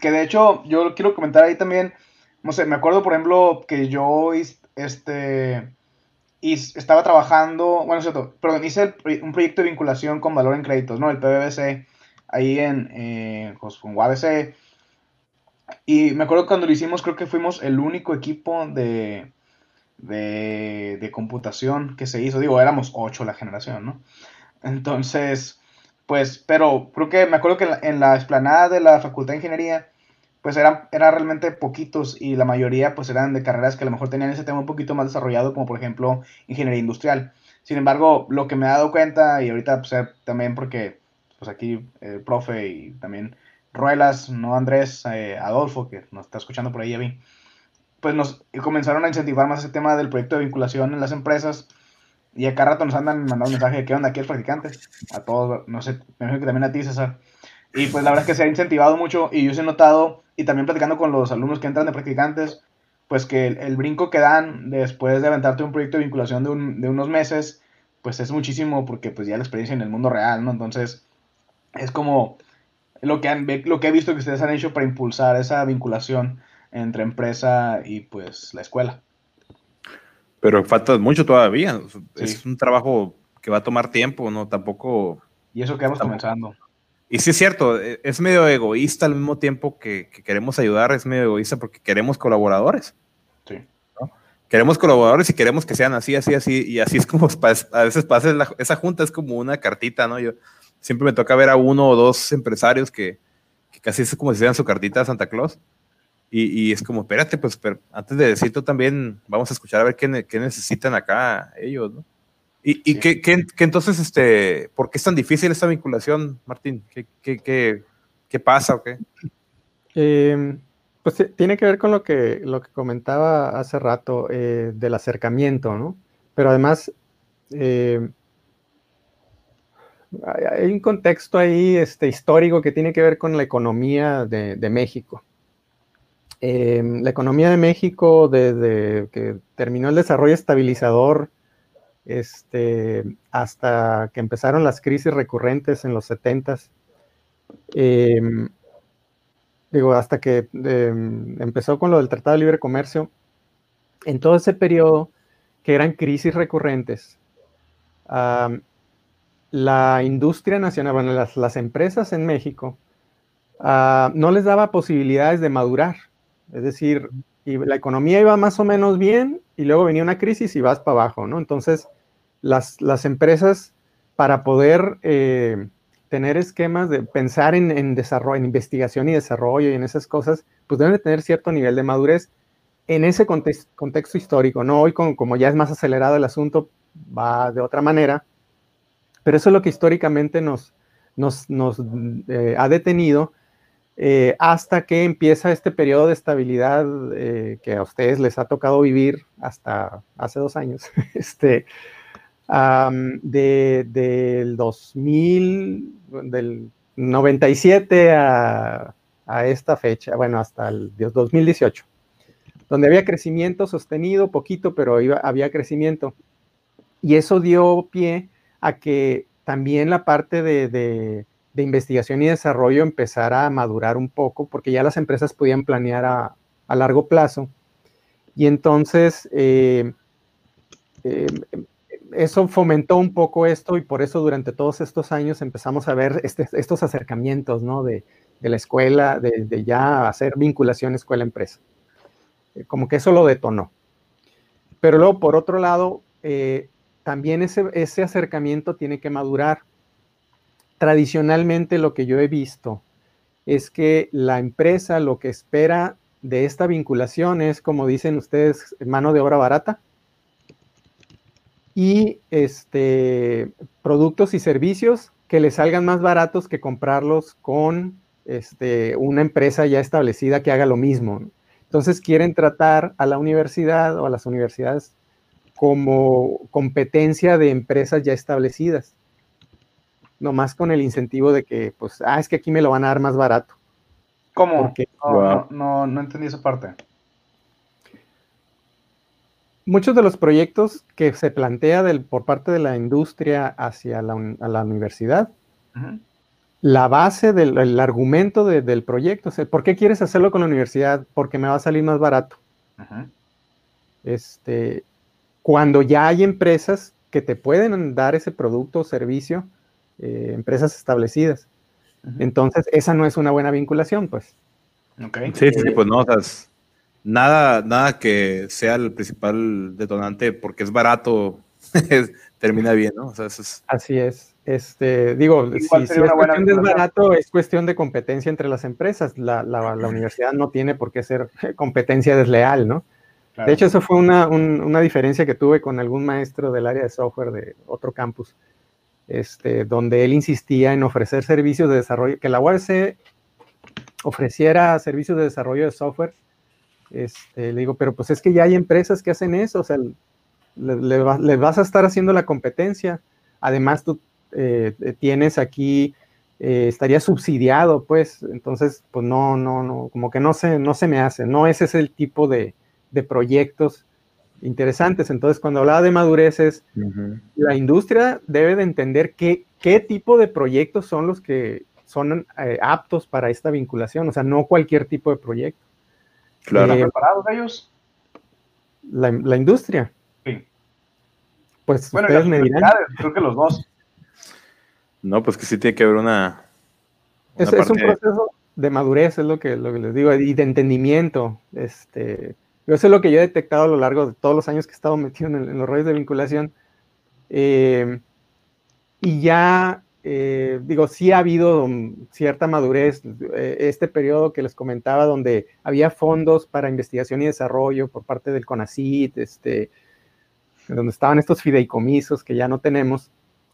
Que, de hecho, yo quiero comentar ahí también, no sé, me acuerdo, por ejemplo, que yo este, estaba trabajando, bueno, cierto, perdón, hice un proyecto de vinculación con valor en créditos, ¿no? El PBBC, ahí en, eh, pues, con UABC. Y me acuerdo cuando lo hicimos, creo que fuimos el único equipo de, de, de computación que se hizo. Digo, éramos ocho la generación, ¿no? Entonces, pues, pero creo que me acuerdo que en la, en la explanada de la Facultad de Ingeniería, pues eran, realmente poquitos y la mayoría pues eran de carreras que a lo mejor tenían ese tema un poquito más desarrollado, como por ejemplo ingeniería industrial. Sin embargo, lo que me he dado cuenta, y ahorita pues, eh, también porque pues aquí el profe y también Ruelas, no Andrés, eh, Adolfo, que nos está escuchando por ahí pues nos comenzaron a incentivar más ese tema del proyecto de vinculación en las empresas. Y acá rato nos andan mandando un mensaje de qué onda, el practicante. A todos, no sé, me imagino que también a ti, César. Y pues la verdad es que se ha incentivado mucho y yo he notado, y también platicando con los alumnos que entran de practicantes, pues que el, brinco que dan después de aventarte un proyecto de vinculación de, de, unos meses, pues es muchísimo porque pues ya la experiencia en el mundo real, ¿no? Entonces es como lo que, han, lo que he visto que ustedes han hecho para impulsar esa vinculación entre empresa y pues la escuela. Pero falta mucho todavía. Es un trabajo que va a tomar tiempo, ¿no? Tampoco... Y eso que vamos comenzando. Y sí es cierto, e, es medio egoísta al mismo tiempo que, queremos ayudar, es medio egoísta porque queremos colaboradores. Sí. Queremos colaboradores y queremos que sean así, así, así. Y así es como *laughs* a veces pasa, esa junta es como una cartita, ¿no? Yo siempre me toca ver a uno o dos empresarios que, casi es como si sean su cartita de Santa Claus. Y, es como, espérate, pues antes de decir tú también, vamos a escuchar a ver qué, qué necesitan acá ellos, ¿no? ¿Y, y qué, entonces, este, por qué es tan difícil esta vinculación, Martín? ¿Qué, qué, qué pasa o qué? Em, pues eh, tiene que ver con lo que, lo que comentaba hace rato eh, del acercamiento, ¿no? Pero además, eh, hay un contexto ahí este, histórico que tiene que ver con la economía de, de México. Em, la economía de México, desde que terminó el desarrollo estabilizador este, hasta que empezaron las crisis recurrentes en los 70 em, digo, hasta que em, empezó con lo del Tratado de Libre Comercio, en todo ese periodo que eran crisis recurrentes, la industria nacional, bueno, las, empresas en México, ah, no les daba posibilidades de madurar. Es decir, y la economía iba más o menos bien y luego venía una crisis y vas para abajo, ¿no? Entonces, las, las empresas para poder eh, tener esquemas de pensar en, desarrollo, en investigación y desarrollo y en esas cosas, pues deben de tener cierto nivel de madurez en ese contexto, histórico, ¿no? Hoy como ya es más acelerado el asunto, va de otra manera, pero eso es lo que históricamente nos, nos, eh, ha detenido eh, hasta que empieza este periodo de estabilidad que a ustedes les ha tocado vivir hasta hace dos años, *laughs* este, de, del 2000, del 97 a, a, esta fecha, bueno, hasta el 2018, donde había crecimiento sostenido, poquito, pero iba, había crecimiento. Y eso dio pie a que también la parte de, investigación y desarrollo empezara a madurar un poco, porque ya las empresas podían planear a, a largo plazo. Y entonces, eh, eh, eso fomentó un poco esto y por eso durante todos estos años empezamos a ver este, estos acercamientos, ¿no? De, la escuela, de, ya hacer vinculación escuela-empresa. Eh, como que eso lo detonó. Pero luego, por otro lado, también ese, ese acercamiento tiene que madurar. Tradicionalmente lo que yo he visto es que la empresa lo que espera de esta vinculación es, como dicen ustedes, mano de obra barata y este, productos y servicios que les salgan más baratos que comprarlos con este, una empresa ya establecida que haga lo mismo. Entonces quieren tratar a la universidad o a las universidades como competencia de empresas ya establecidas. Nomás con el incentivo de que, pues, ah, es que aquí me lo van a dar más barato. ¿Cómo? no, no, no entendí esa parte muchos de los proyectos que se plantea por parte de la industria hacia la, universidad, la base del argumento del proyecto, o ¿por qué quieres hacerlo con la universidad? Porque me va a salir más barato. Este, cuando ya hay empresas que te pueden dar ese producto o servicio, eh, empresas establecidas. Entonces, esa no es una buena vinculación, pues. Sí, sí, pues no, o nada, nada que sea el principal detonante porque es barato, *laughs* termina bien, ¿no? O sea, eso es... Así es. Este, digo, si, si es cuestión de barato, es cuestión de competencia entre las empresas. La, la, la, universidad no tiene por qué ser *laughs* competencia desleal, ¿no? Claro. De hecho, eso fue una, un, una, diferencia que tuve con algún maestro del área de software de otro campus, este, donde él insistía en ofrecer servicios de desarrollo, que la UABC ofreciera servicios de desarrollo de software. Este, le digo, pero pues es que ya hay empresas que hacen eso, o sea, le, le, va, le vas a estar haciendo la competencia. Además, tú eh, tienes aquí, eh, estaría subsidiado, pues, entonces, pues no, no, no, como que no se, no se me hace, no ese es el tipo de, de proyectos interesantes. Entonces, cuando hablaba de madureces, uh -huh. la industria debe de entender qué, qué tipo de proyectos son los que son eh, aptos para esta vinculación, o sea, no cualquier tipo de proyecto. Claro. ¿Están preparados ellos? La, la industria. Sí. Pues bueno, ustedes me dirán. Creo que los dos. No, pues que sí tiene que haber una. una es, es, un proceso de madurez, es lo que, lo que les digo, y de entendimiento. Este, eso es lo que yo he detectado a lo largo de todos los años que he estado metido en, en los rollos de vinculación. Eh, y ya, eh, digo, sí ha habido cierta madurez. Eh, este periodo que les comentaba, donde había fondos para investigación y desarrollo por parte del CONACIT, este, donde estaban estos fideicomisos que ya no tenemos.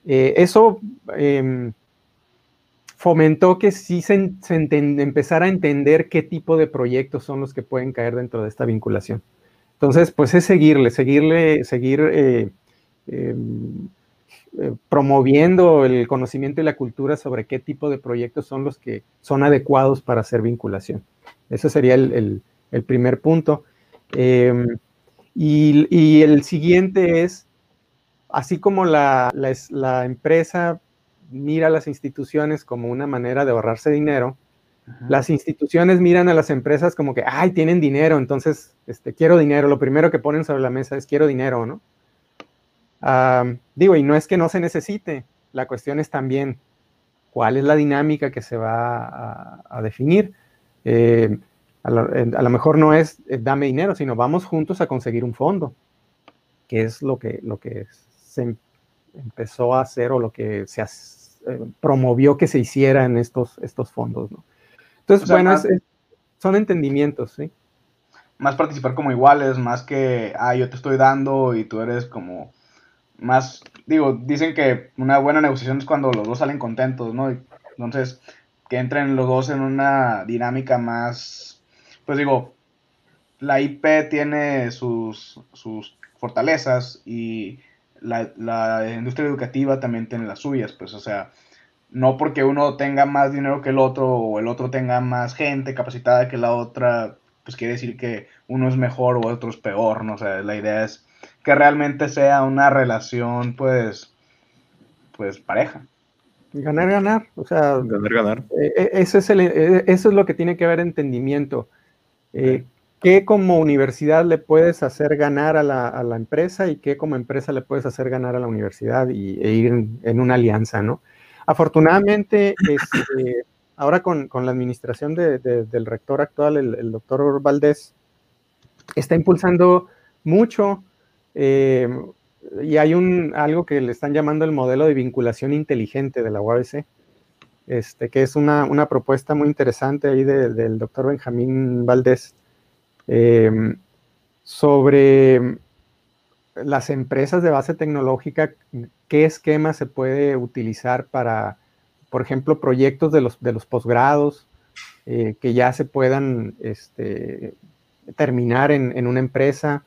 Eh, eso eh, fomentó que sí se, empezara a entender qué tipo de proyectos son los que pueden caer dentro de esta vinculación. Entonces, pues es seguirle, seguirle, seguir eh, promoviendo el conocimiento y la cultura sobre qué tipo de proyectos son los que son adecuados para hacer vinculación. Ese sería el, primer punto. Y, y el siguiente es así como la, empresa mira a las instituciones como una manera de ahorrarse dinero, Ajá. las instituciones miran a las empresas como que, ay, tienen dinero, entonces este, quiero dinero. Lo primero que ponen sobre la mesa es quiero dinero, ¿no? Uh, digo, y no es que no se necesite, la cuestión es también cuál es la dinámica que se va a, a definir. Eh, a, lo, a, lo, mejor no es eh, dame dinero, sino vamos juntos a conseguir un fondo, que es lo que, lo que se empezó a hacer o lo que se eh, promovió que se hiciera en estos, estos fondos. ¿no? Entonces, o sea, bueno, más, es, es, son entendimientos, ¿sí? Más participar como iguales, más que, ah, yo te estoy dando y tú eres como más, digo, dicen que una buena negociación es cuando los dos salen contentos, ¿no? Entonces, que entren los dos en una dinámica más, pues digo, la IP tiene sus, sus fortalezas y la, la, industria educativa también tiene las suyas, pues, o sea, no porque uno tenga más dinero que el otro o el otro tenga más gente capacitada que la otra, pues quiere decir que uno es mejor o otro es peor, ¿no? O sea, la idea es que realmente sea una relación, pues, pues pareja. Ganar, ganar, o sea, ganar, ganar. Eh, ese es el, eh, eso es lo que tiene que haber entendimiento. Eh, qué como universidad le puedes hacer ganar a la, a la, empresa y qué como empresa le puedes hacer ganar a la universidad y, e ir en, en una alianza, ¿no? Afortunadamente, *clears throat* este, ahora con, con, la administración de, de, del rector actual, el, el, doctor Valdés, está impulsando mucho eh, y hay un, algo que le están llamando el modelo de vinculación inteligente de la UABC, este, que es una, una propuesta muy interesante ahí de, del doctor Benjamín Valdés, eh, sobre las empresas de base tecnológica, qué esquema se puede utilizar para, por ejemplo, proyectos de los, de los posgrados eh, que ya se puedan este, terminar en, en, una empresa.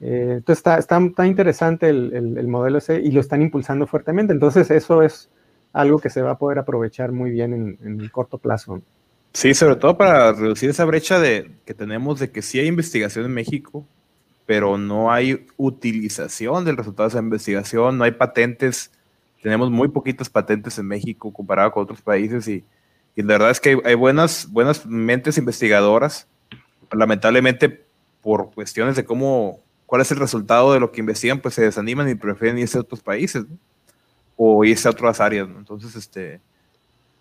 Eh, entonces está, está, interesante el, el, el, modelo ese y lo están impulsando fuertemente. Entonces eso es algo que se va a poder aprovechar muy bien en, en el corto plazo. Sí, sobre todo para reducir esa brecha de, que tenemos de que sí hay investigación en México, pero no hay utilización del resultado de esa investigación, no hay patentes, tenemos muy poquitas patentes en México comparado con otros países y, y la verdad es que hay, hay, buenas, buenas mentes investigadoras, lamentablemente por cuestiones de cómo, cuál es el resultado de lo que investigan, pues se desaniman y prefieren irse a otros países ¿no? o irse a otras áreas. ¿no? Entonces, este,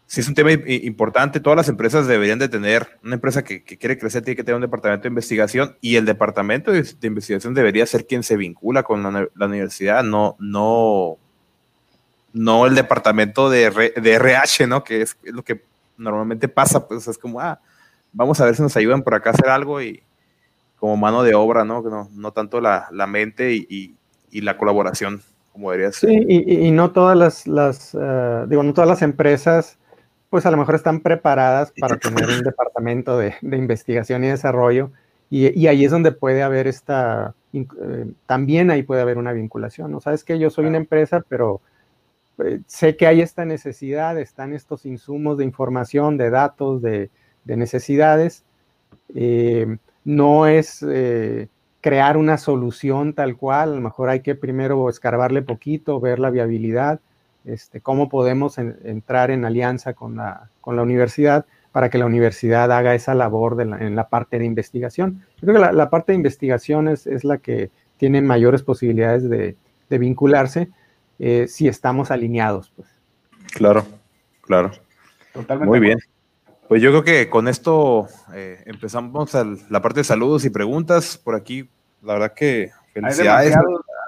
sí es un tema importante. Todas las empresas deberían de tener, una empresa que, quiere crecer tiene que tener un departamento de investigación y el departamento de, investigación debería ser quien se vincula con la, universidad, no, no, no el departamento de, de RH, ¿no? Que es, lo que normalmente pasa, pues es como, ah, vamos a ver si nos ayudan por acá a hacer algo y como mano de obra, ¿no? No, no tanto la, la mente y, y, la colaboración como debería ser. Sí, y, y no todas las, las uh, digo, no todas las empresas pues a lo mejor están preparadas para *laughs* tener un departamento de, investigación y desarrollo, y, ahí es donde puede haber esta, eh, también ahí puede haber una vinculación, ¿no? Sabes que yo soy una empresa, pero eh, sé que hay esta necesidad, están estos insumos de información, de datos, de, necesidades, eh, no es crear una solución tal cual, a lo mejor hay que primero escarbarle poquito, ver la viabilidad, este, cómo podemos entrar en alianza con la, universidad para que la universidad haga esa labor en la parte de investigación. Yo creo que la, parte de investigación es, la que tiene mayores posibilidades de, vincularse eh, si estamos alineados. Pues. Claro, claro. Totalmente. Muy bien. Pues yo creo que con esto eh, empezamos la parte de saludos y preguntas. Por aquí, la verdad que felicidades.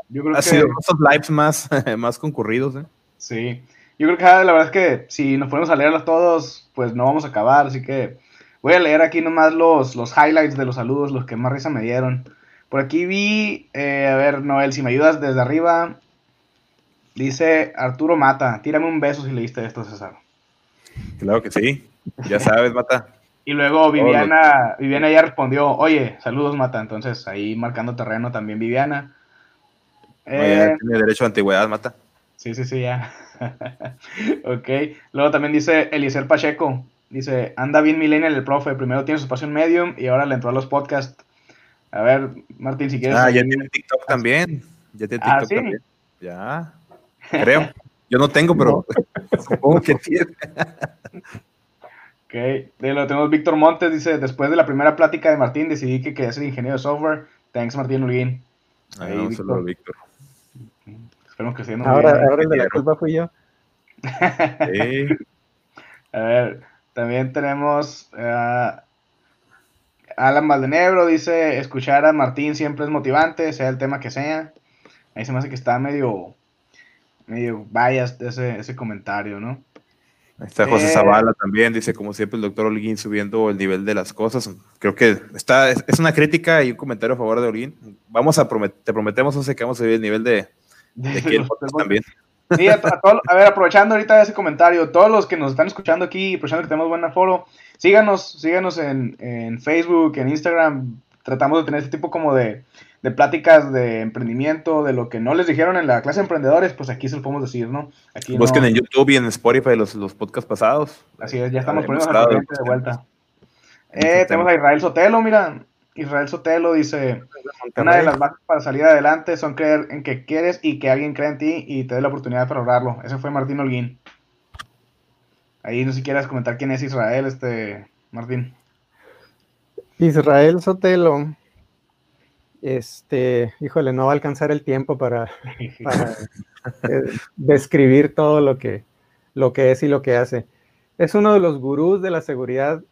Yo creo ha sido unos lives más, *laughs* más concurridos. ¿eh? Sí, yo creo que la verdad es que si nos ponemos a leerlos todos, pues no vamos a acabar, así que voy a leer aquí nomás los, los highlights de los saludos, los que más risa me dieron. Por aquí vi, eh, a ver, Noel, si me ayudas desde arriba, dice Arturo Mata, tírame un beso si leíste esto, César. Claro que sí, ya sabes, Mata. Y luego Viviana, Viviana ya respondió, oye, saludos Mata, entonces ahí marcando terreno también Viviana. Eh, tiene derecho a antigüedad, Mata. Sí, sí, sí, ya. *laughs* ok. Luego también dice Eliezer Pacheco. Dice, anda bien Millennial el profe. Primero tiene su espacio en Medium y ahora le entró a los podcasts. A ver, Martín, si quieres. Ah, ya tiene TikTok también. Ya tiene ah, TikTok también. Ya. Creo. Yo no tengo, pero *laughs* *laughs* supongo que tiene. ok. De lo tenemos Víctor Montes. Dice, después de la primera plática de Martín, decidí que quería ser ingeniero de software. Thanks, Martín Holguín. Ahí, un saludo, Víctor. Ahora, ahora el de la culpa fui yo. *laughs* A ver, también tenemos uh, Alan Valdenebro, dice, escuchar a Martín siempre es motivante, sea el tema que sea. Ahí se me hace que está medio, medio biased ese, ese comentario, ¿no? Ahí está José eh, Zavala también, dice, como siempre, el doctor Holguín subiendo el nivel de las cosas. Creo que está, es una crítica y un comentario a favor de Holguín. Vamos a prometer, te prometemos, no sé, que vamos a subir el nivel de, también. Sí, a, a, ver, aprovechando ahorita ese comentario, todos los que nos están escuchando aquí, aprovechando que tenemos buena foro, síganos, síganos en, en, Facebook, en Instagram. Tratamos de tener este tipo como de, de, pláticas de emprendimiento, de lo que no les dijeron en la clase de emprendedores, pues aquí se lo podemos decir, ¿no? Aquí Busquen en YouTube y en Spotify los, los podcasts pasados. Así es, ya estamos poniendo la de vuelta. Eh, tenemos a Israel Sotelo, mira, Israel Sotelo dice, una de las bases para salir adelante son creer en que quieres y que alguien cree en ti y te dé la oportunidad para lograrlo. Ese fue Martín Holguín. Ahí no si quieres comentar quién es Israel, este Martín. Israel Sotelo. Este, híjole, no va a alcanzar el tiempo *laughs* para, eh, describir todo lo que, lo que es y lo que hace. Es uno de los gurús de la seguridad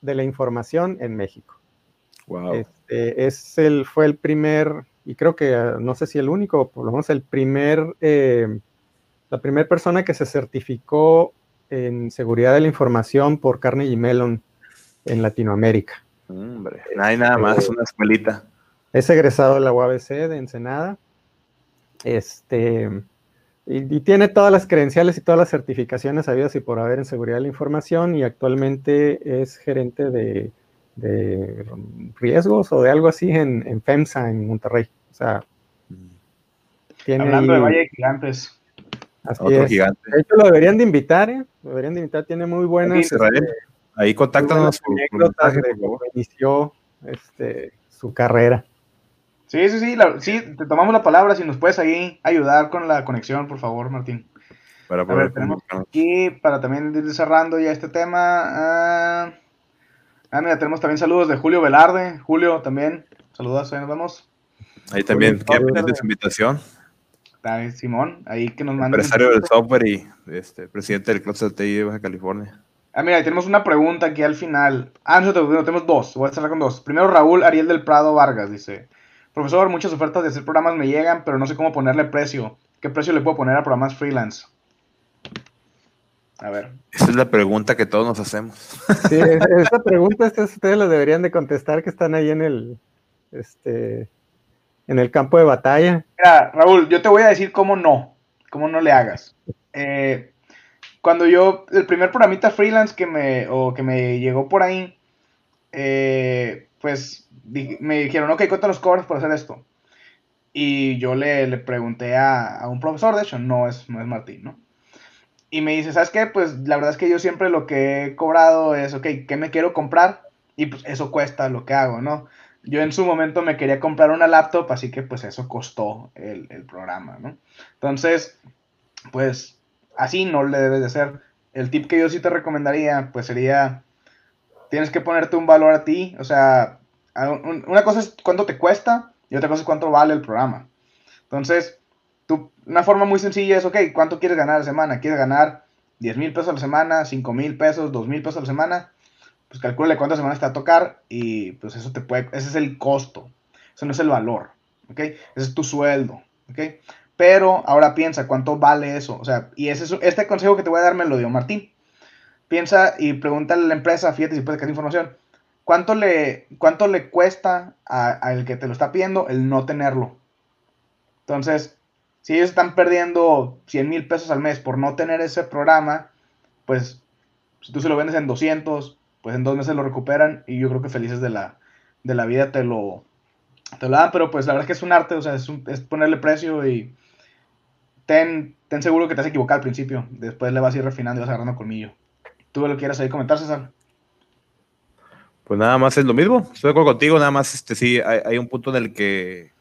de la información en México. Este, es el, fue el primer, y creo que ah, no sé si el único, por lo menos el primer, eh, la primera persona que se certificó en seguridad de la información por Carnegie Mellon en Latinoamérica. Hombre, no hay nada más, una escuelita. Es egresado de la UABC de Ensenada. Este, y, tiene todas las credenciales y todas las certificaciones habidas y por haber en seguridad de la información y actualmente es gerente de de riesgos o de algo así en, FEMSA, en Monterrey. O sea, Hablando de Valle de Gigantes. Así Otro gigante. De hecho, lo deberían de invitar, ¿eh? Lo deberían de invitar, tiene muy buenas. Este, Ahí contáctanos. inició este, su carrera. Sí, sí, sí, sí, te tomamos la palabra, si nos puedes ahí ayudar con la conexión, por favor, Martín. Para A ver, tenemos aquí, para también ir cerrando ya este tema, Ah, mira, tenemos también saludos de Julio Velarde. Julio también, saludos, ahí nos vemos. Ahí también, ¿qué opinas de su invitación? Está Simón, ahí que nos manda. Empresario del software y este, presidente del Club de TI de Baja California. Ah, mira, ahí tenemos una pregunta aquí al final. Ah, nosotros no, tenemos dos. Voy a cerrar con dos. Primero, Raúl Ariel del Prado Vargas dice: Profesor, muchas ofertas de hacer programas me llegan, pero no sé cómo ponerle precio. ¿Qué precio le puedo poner a programas freelance? A ver. Esa es la pregunta que todos nos hacemos. *laughs* Sí, esa pregunta ustedes la deberían de contestar que están ahí en el, este, en el campo de batalla. Mira, Raúl, yo te voy a decir cómo no, cómo no le hagas. Eh, cuando yo, el primer programita freelance que me, o que me llegó por ahí, eh, pues me dijeron, ok, ¿cuánto los cobras por hacer esto? Y yo le, le pregunté a, a, un profesor, de hecho, no es, no es Martín, ¿no? Y me dice, ¿sabes qué? Pues la verdad es que yo siempre lo que he cobrado es, ok, ¿qué me quiero comprar? Y pues eso cuesta lo que hago, ¿no? Yo en su momento me quería comprar una laptop, así que pues eso costó el, el programa, ¿no? Entonces, pues así no le debes de hacer. El tip que yo sí te recomendaría, pues sería, tienes que ponerte un valor a ti, o sea, una cosa es cuánto te cuesta y otra cosa es cuánto vale el programa. Entonces, tú, una forma muy sencilla es, ok, ¿cuánto quieres ganar a la semana? ¿Quieres ganar 10 mil pesos a la semana, 5 mil pesos, 2 mil pesos a la semana? Pues calcule cuántas semanas te va a tocar y pues eso te puede, ese es el costo, eso no es el valor, ¿ok? Ese es tu sueldo, ¿ok? Pero ahora piensa cuánto vale eso, o sea, y ese, este consejo que te voy a dar me lo dio Martín. Piensa y pregúntale a la empresa, fíjate si puedes sacar información, ¿cuánto le, cuánto le cuesta al que te lo está pidiendo el no tenerlo? Entonces, si ellos están perdiendo 100 mil pesos al mes por no tener ese programa, pues si tú se lo vendes en 200, pues en dos meses lo recuperan y yo creo que felices de la, de la vida te lo, te lo dan, pero pues la verdad es que es un arte, o sea, es, un, es ponerle precio y ten, ten seguro que te has equivocado al principio, después le vas a ir refinando y vas agarrando colmillo. ¿Tú lo quieras ahí comentar, César? Pues nada más es lo mismo, estoy de acuerdo contigo, nada más este sí, hay, hay, un punto en el que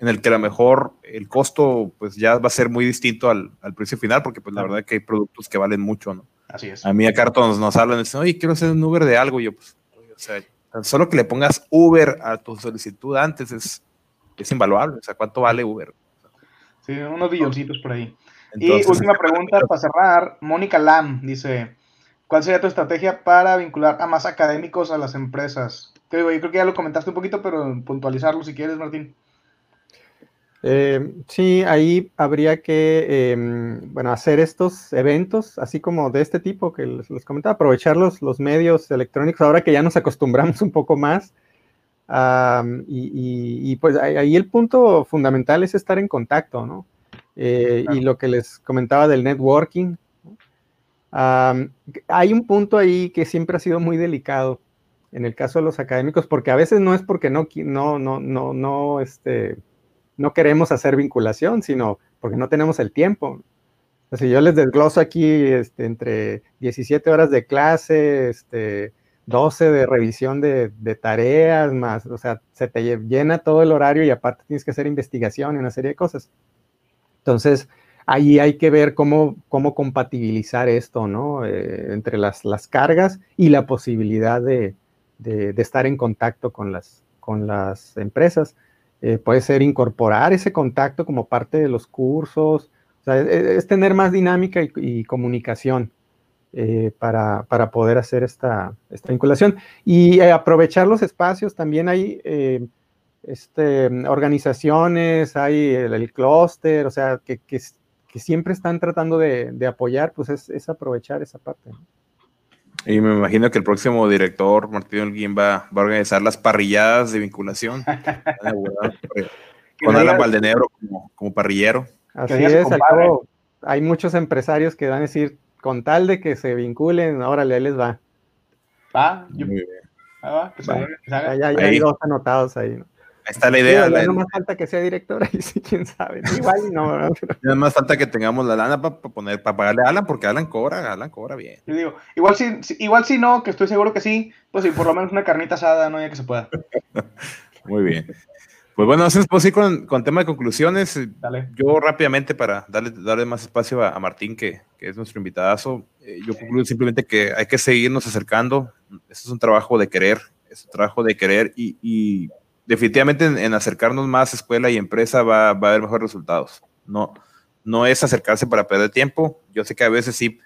en el que a lo mejor el costo pues ya va a ser muy distinto al, al precio final, porque pues la verdad es que hay productos que valen mucho, ¿no? Así es. A mí acá nos, nos hablan y dicen, oye, quiero hacer un Uber de algo, y yo pues, o sea, tan solo que le pongas Uber a tu solicitud antes es, es invaluable, o sea, ¿cuánto vale Uber? Sí, unos billoncitos por ahí. Entonces, y última pregunta para cerrar, Mónica Lam dice, ¿cuál sería tu estrategia para vincular a más académicos a las empresas? Yo creo que ya lo comentaste un poquito, pero puntualizarlo si quieres, Martín. Eh, sí, ahí habría que, eh, bueno, hacer estos eventos, así como de este tipo que les, les comentaba, aprovechar los, los, medios electrónicos, ahora que ya nos acostumbramos un poco más. Um, y, y, y, pues ahí el punto fundamental es estar en contacto, ¿no? Eh, claro. Y lo que les comentaba del networking. Um, hay un punto ahí que siempre ha sido muy delicado en el caso de los académicos, porque a veces no es porque no, no, no, no, no, este, no queremos hacer vinculación, sino porque no tenemos el tiempo. O sea, yo les desgloso aquí este, entre 17 horas de clase, este, 12 de revisión de, tareas, más, o sea, se te llena todo el horario y aparte tienes que hacer investigación y una serie de cosas. Entonces, ahí hay que ver cómo, cómo compatibilizar esto, ¿no? Eh, entre las, las, cargas y la posibilidad de, de, de estar en contacto con las, con las empresas. Eh, puede ser incorporar ese contacto como parte de los cursos, o sea, es, es tener más dinámica y, comunicación eh, para, para, poder hacer esta, esta vinculación. Y eh, aprovechar los espacios, también hay este, organizaciones, hay el, clúster, o sea, que, que, que, siempre están tratando de, de apoyar, pues es, es, aprovechar esa parte. Y me imagino que el próximo director, Martín Holguín, va, va a organizar las parrilladas de vinculación. *laughs* con Alan Valdenebro como, como, parrillero. Así es, cabo, hay muchos empresarios que van a decir, con tal de que se vinculen, órale, ahí les va. Va, yo, Muy bien. Ah, va, pues va. Ya hay dos anotados ahí. ¿no? Ahí está la idea. Sí, la, no más falta que sea directora y *laughs* sí, quién sabe. Igual no. ¿verdad? *laughs* Nada más falta que tengamos la lana para pa poner, para pagarle a Alan, porque Alan cobra, Alan cobra bien. Yo digo, igual si, igual si no, que estoy seguro que sí, pues sí, por lo menos una carnita asada, no ya que se pueda. *laughs* Muy bien. Pues bueno, entonces pues ir con, con tema de conclusiones. Dale. Yo rápidamente para darle, darle más espacio a, a Martín, que, que, es nuestro invitadazo, eh, yo concluyo simplemente que hay que seguirnos acercando. Este es un trabajo de querer, es un trabajo de querer y, y definitivamente en, en, acercarnos más a escuela y empresa va, va, a haber mejores resultados. No, no es acercarse para perder tiempo. Yo sé que a veces sí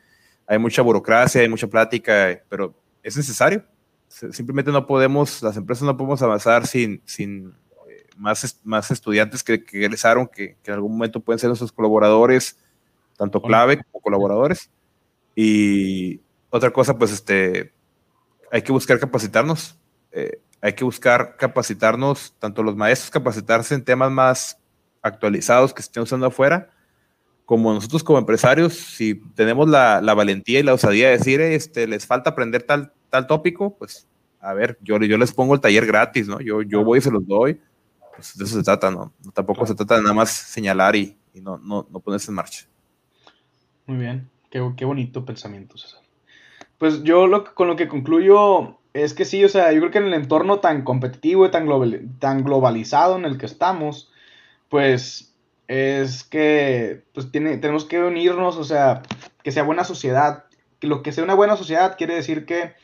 hay mucha burocracia, hay mucha plática, pero es necesario. Simplemente no podemos, las empresas no podemos avanzar sin, sin eh, más, más estudiantes que, que egresaron, que, que, en algún momento pueden ser nuestros colaboradores, tanto clave como colaboradores. Y otra cosa, pues este, hay que buscar capacitarnos. Eh, hay que buscar capacitarnos, tanto los maestros capacitarse en temas más actualizados que se estén usando afuera, como nosotros como empresarios, si tenemos la, valentía y la osadía de decir, este, les falta aprender tal, tal tópico, pues a ver, yo, yo les pongo el taller gratis, ¿no? Yo, yo voy y se los doy. Pues de eso se trata, ¿no? Tampoco se trata de nada más señalar y, y no, no, no, ponerse en marcha. Muy bien, qué, qué bonito pensamiento, César. Pues yo lo, con lo que concluyo es que sí, o sea, yo creo que en el entorno tan competitivo y tan, global, tan globalizado en el que estamos, pues es que pues tiene, tenemos que unirnos, o sea, que sea buena sociedad. Lo que sea una buena sociedad quiere decir que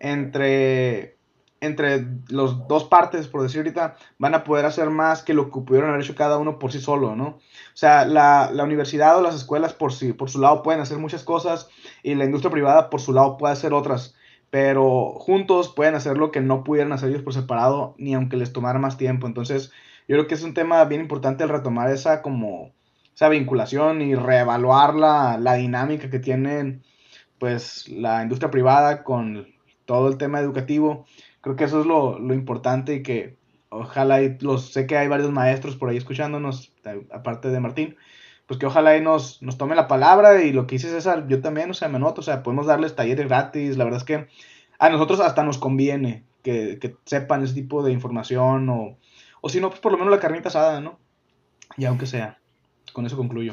entre, entre los dos partes, por decir ahorita, van a poder hacer más que lo que pudieron haber hecho cada uno por sí solo, ¿no? O sea, la, la universidad o las escuelas por, sí, por su lado pueden hacer muchas cosas y la industria privada por su lado puede hacer otras pero juntos pueden hacer lo que no pudieran hacer ellos por separado, ni aunque les tomara más tiempo. Entonces, yo creo que es un tema bien importante el retomar esa como esa vinculación y reevaluar la, la dinámica que tienen pues la industria privada con todo el tema educativo. Creo que eso es lo, lo importante y que ojalá, los, sé que hay varios maestros por ahí escuchándonos, aparte de Martín, pues que ojalá y nos, nos tome la palabra y lo que dice César, yo también, o sea, me noto, o sea, podemos darles talleres gratis, la verdad es que a nosotros hasta nos conviene que, que sepan ese tipo de información o, o si no, pues por lo menos la carnita asada, ¿no? Y aunque sea, con eso concluyo.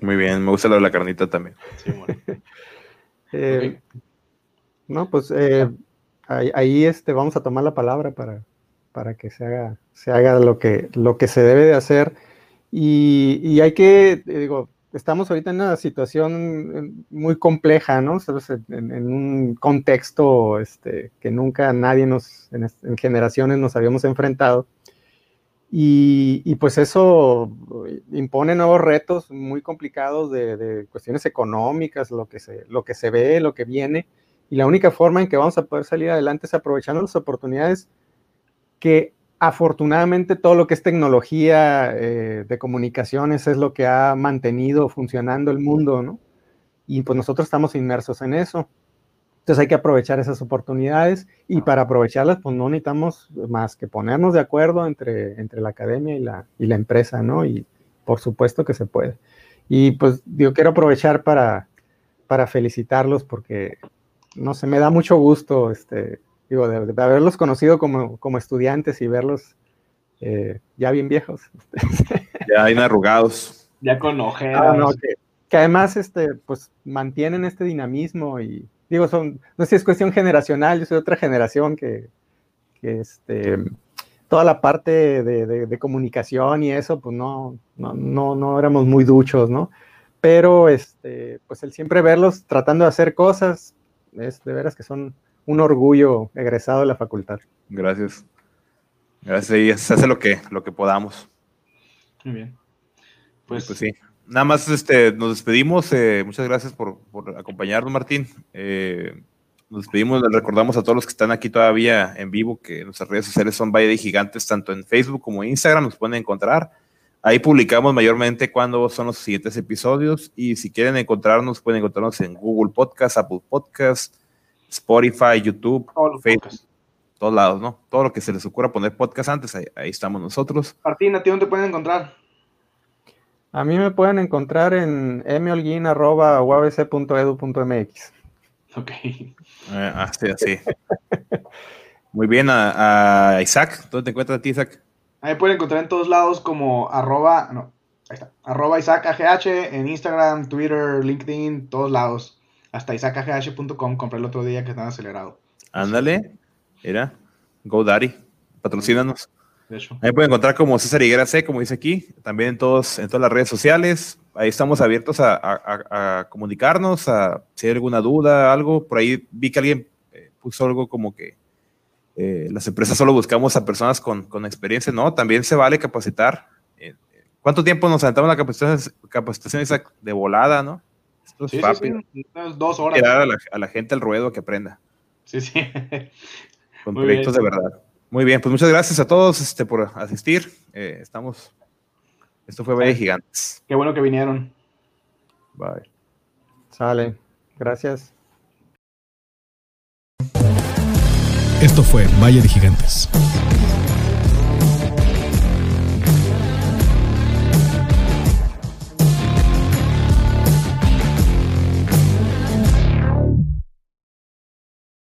Muy bien, me gusta lo de la carnita también. Sí, bueno. *laughs* eh, okay. No, pues eh, ahí, ahí, este, vamos a tomar la palabra para, para que se haga, se haga lo, que, lo que se debe de hacer. Y, y, hay que, digo, estamos ahorita en una situación muy compleja, ¿no? En, en un contexto este, que nunca nadie nos, en, en, generaciones nos habíamos enfrentado. Y, y, pues eso impone nuevos retos muy complicados de, de, cuestiones económicas, lo que, se, lo que se ve, lo que viene. Y la única forma en que vamos a poder salir adelante es aprovechando las oportunidades que afortunadamente todo lo que es tecnología eh, de comunicaciones es lo que ha mantenido funcionando el mundo, ¿no? Y pues nosotros estamos inmersos en eso. Entonces hay que aprovechar esas oportunidades y para aprovecharlas pues no necesitamos más que ponernos de acuerdo entre, entre la academia y la, y la empresa, ¿no? Y por supuesto que se puede. Y pues yo quiero aprovechar para, para felicitarlos porque, no sé, me da mucho gusto este, digo, de, de haberlos conocido como, como, estudiantes y verlos eh, ya bien viejos. *laughs* Ya bien arrugados. Ya con ojeras. Ah, no, que, que, además este, pues, mantienen este dinamismo y digo, son, no sé si es cuestión generacional, yo soy de otra generación que, que este, toda la parte de, de, de, comunicación y eso, pues no, no, no, no éramos muy duchos, ¿no? Pero este, pues el siempre verlos tratando de hacer cosas, es de veras que son un orgullo egresado de la facultad. Gracias. Gracias. Y se hace lo que, lo que podamos. Muy bien. Pues, pues sí. Nada más este, nos despedimos. Eh, muchas gracias por, por acompañarnos, Martín. Eh, nos despedimos. Les recordamos a todos los que están aquí todavía en vivo que nuestras redes sociales son Valle de Gigantes, tanto en Facebook como en Instagram. Nos pueden encontrar. Ahí publicamos mayormente cuándo son los siguientes episodios. Y si quieren encontrarnos, pueden encontrarnos en Google Podcast, Apple Podcast, Spotify, YouTube, Facebook, todos lados, ¿no? Todo lo que se les ocurra poner podcast antes, ahí, ahí estamos nosotros. Martín, ¿a ti dónde te pueden encontrar? A mí me pueden encontrar en mholguin.uabc.edu.mx. Ok. Eh, así, así. Muy bien, a, a, Isaac, ¿dónde te encuentras a ti, Isaac? Ahí pueden encontrar en todos lados como arroba, no, ahí está, arroba Isaac AGH en Instagram, Twitter, LinkedIn, todos lados hasta isaacagh.com compré el otro día que estaba acelerado. Ándale, era GoDaddy, patrocínanos. De hecho. Ahí pueden encontrar como César Higuera C, como dice aquí, también en, todos, en todas las redes sociales. Ahí estamos abiertos a, a, a comunicarnos, a si hay alguna duda, algo. Por ahí vi que alguien eh, puso algo como que eh, las empresas solo buscamos a personas con, con, experiencia. No, también se vale capacitar. Eh, ¿Cuánto tiempo nos sentamos la capacitación, capacitación esa de volada, no? Esto es Sí, sí, rápido. sí, unas dos horas. Tirar a la, a la gente al ruedo que aprenda Sí, sí. *laughs* con Muy proyectos bien. de verdad. Muy bien, pues muchas gracias a todos este, por asistir. Eh, estamos. Esto fue Valle Gigantes. Qué bueno que vinieron. Bye. Sale. Gracias. Esto fue Valle de Gigantes.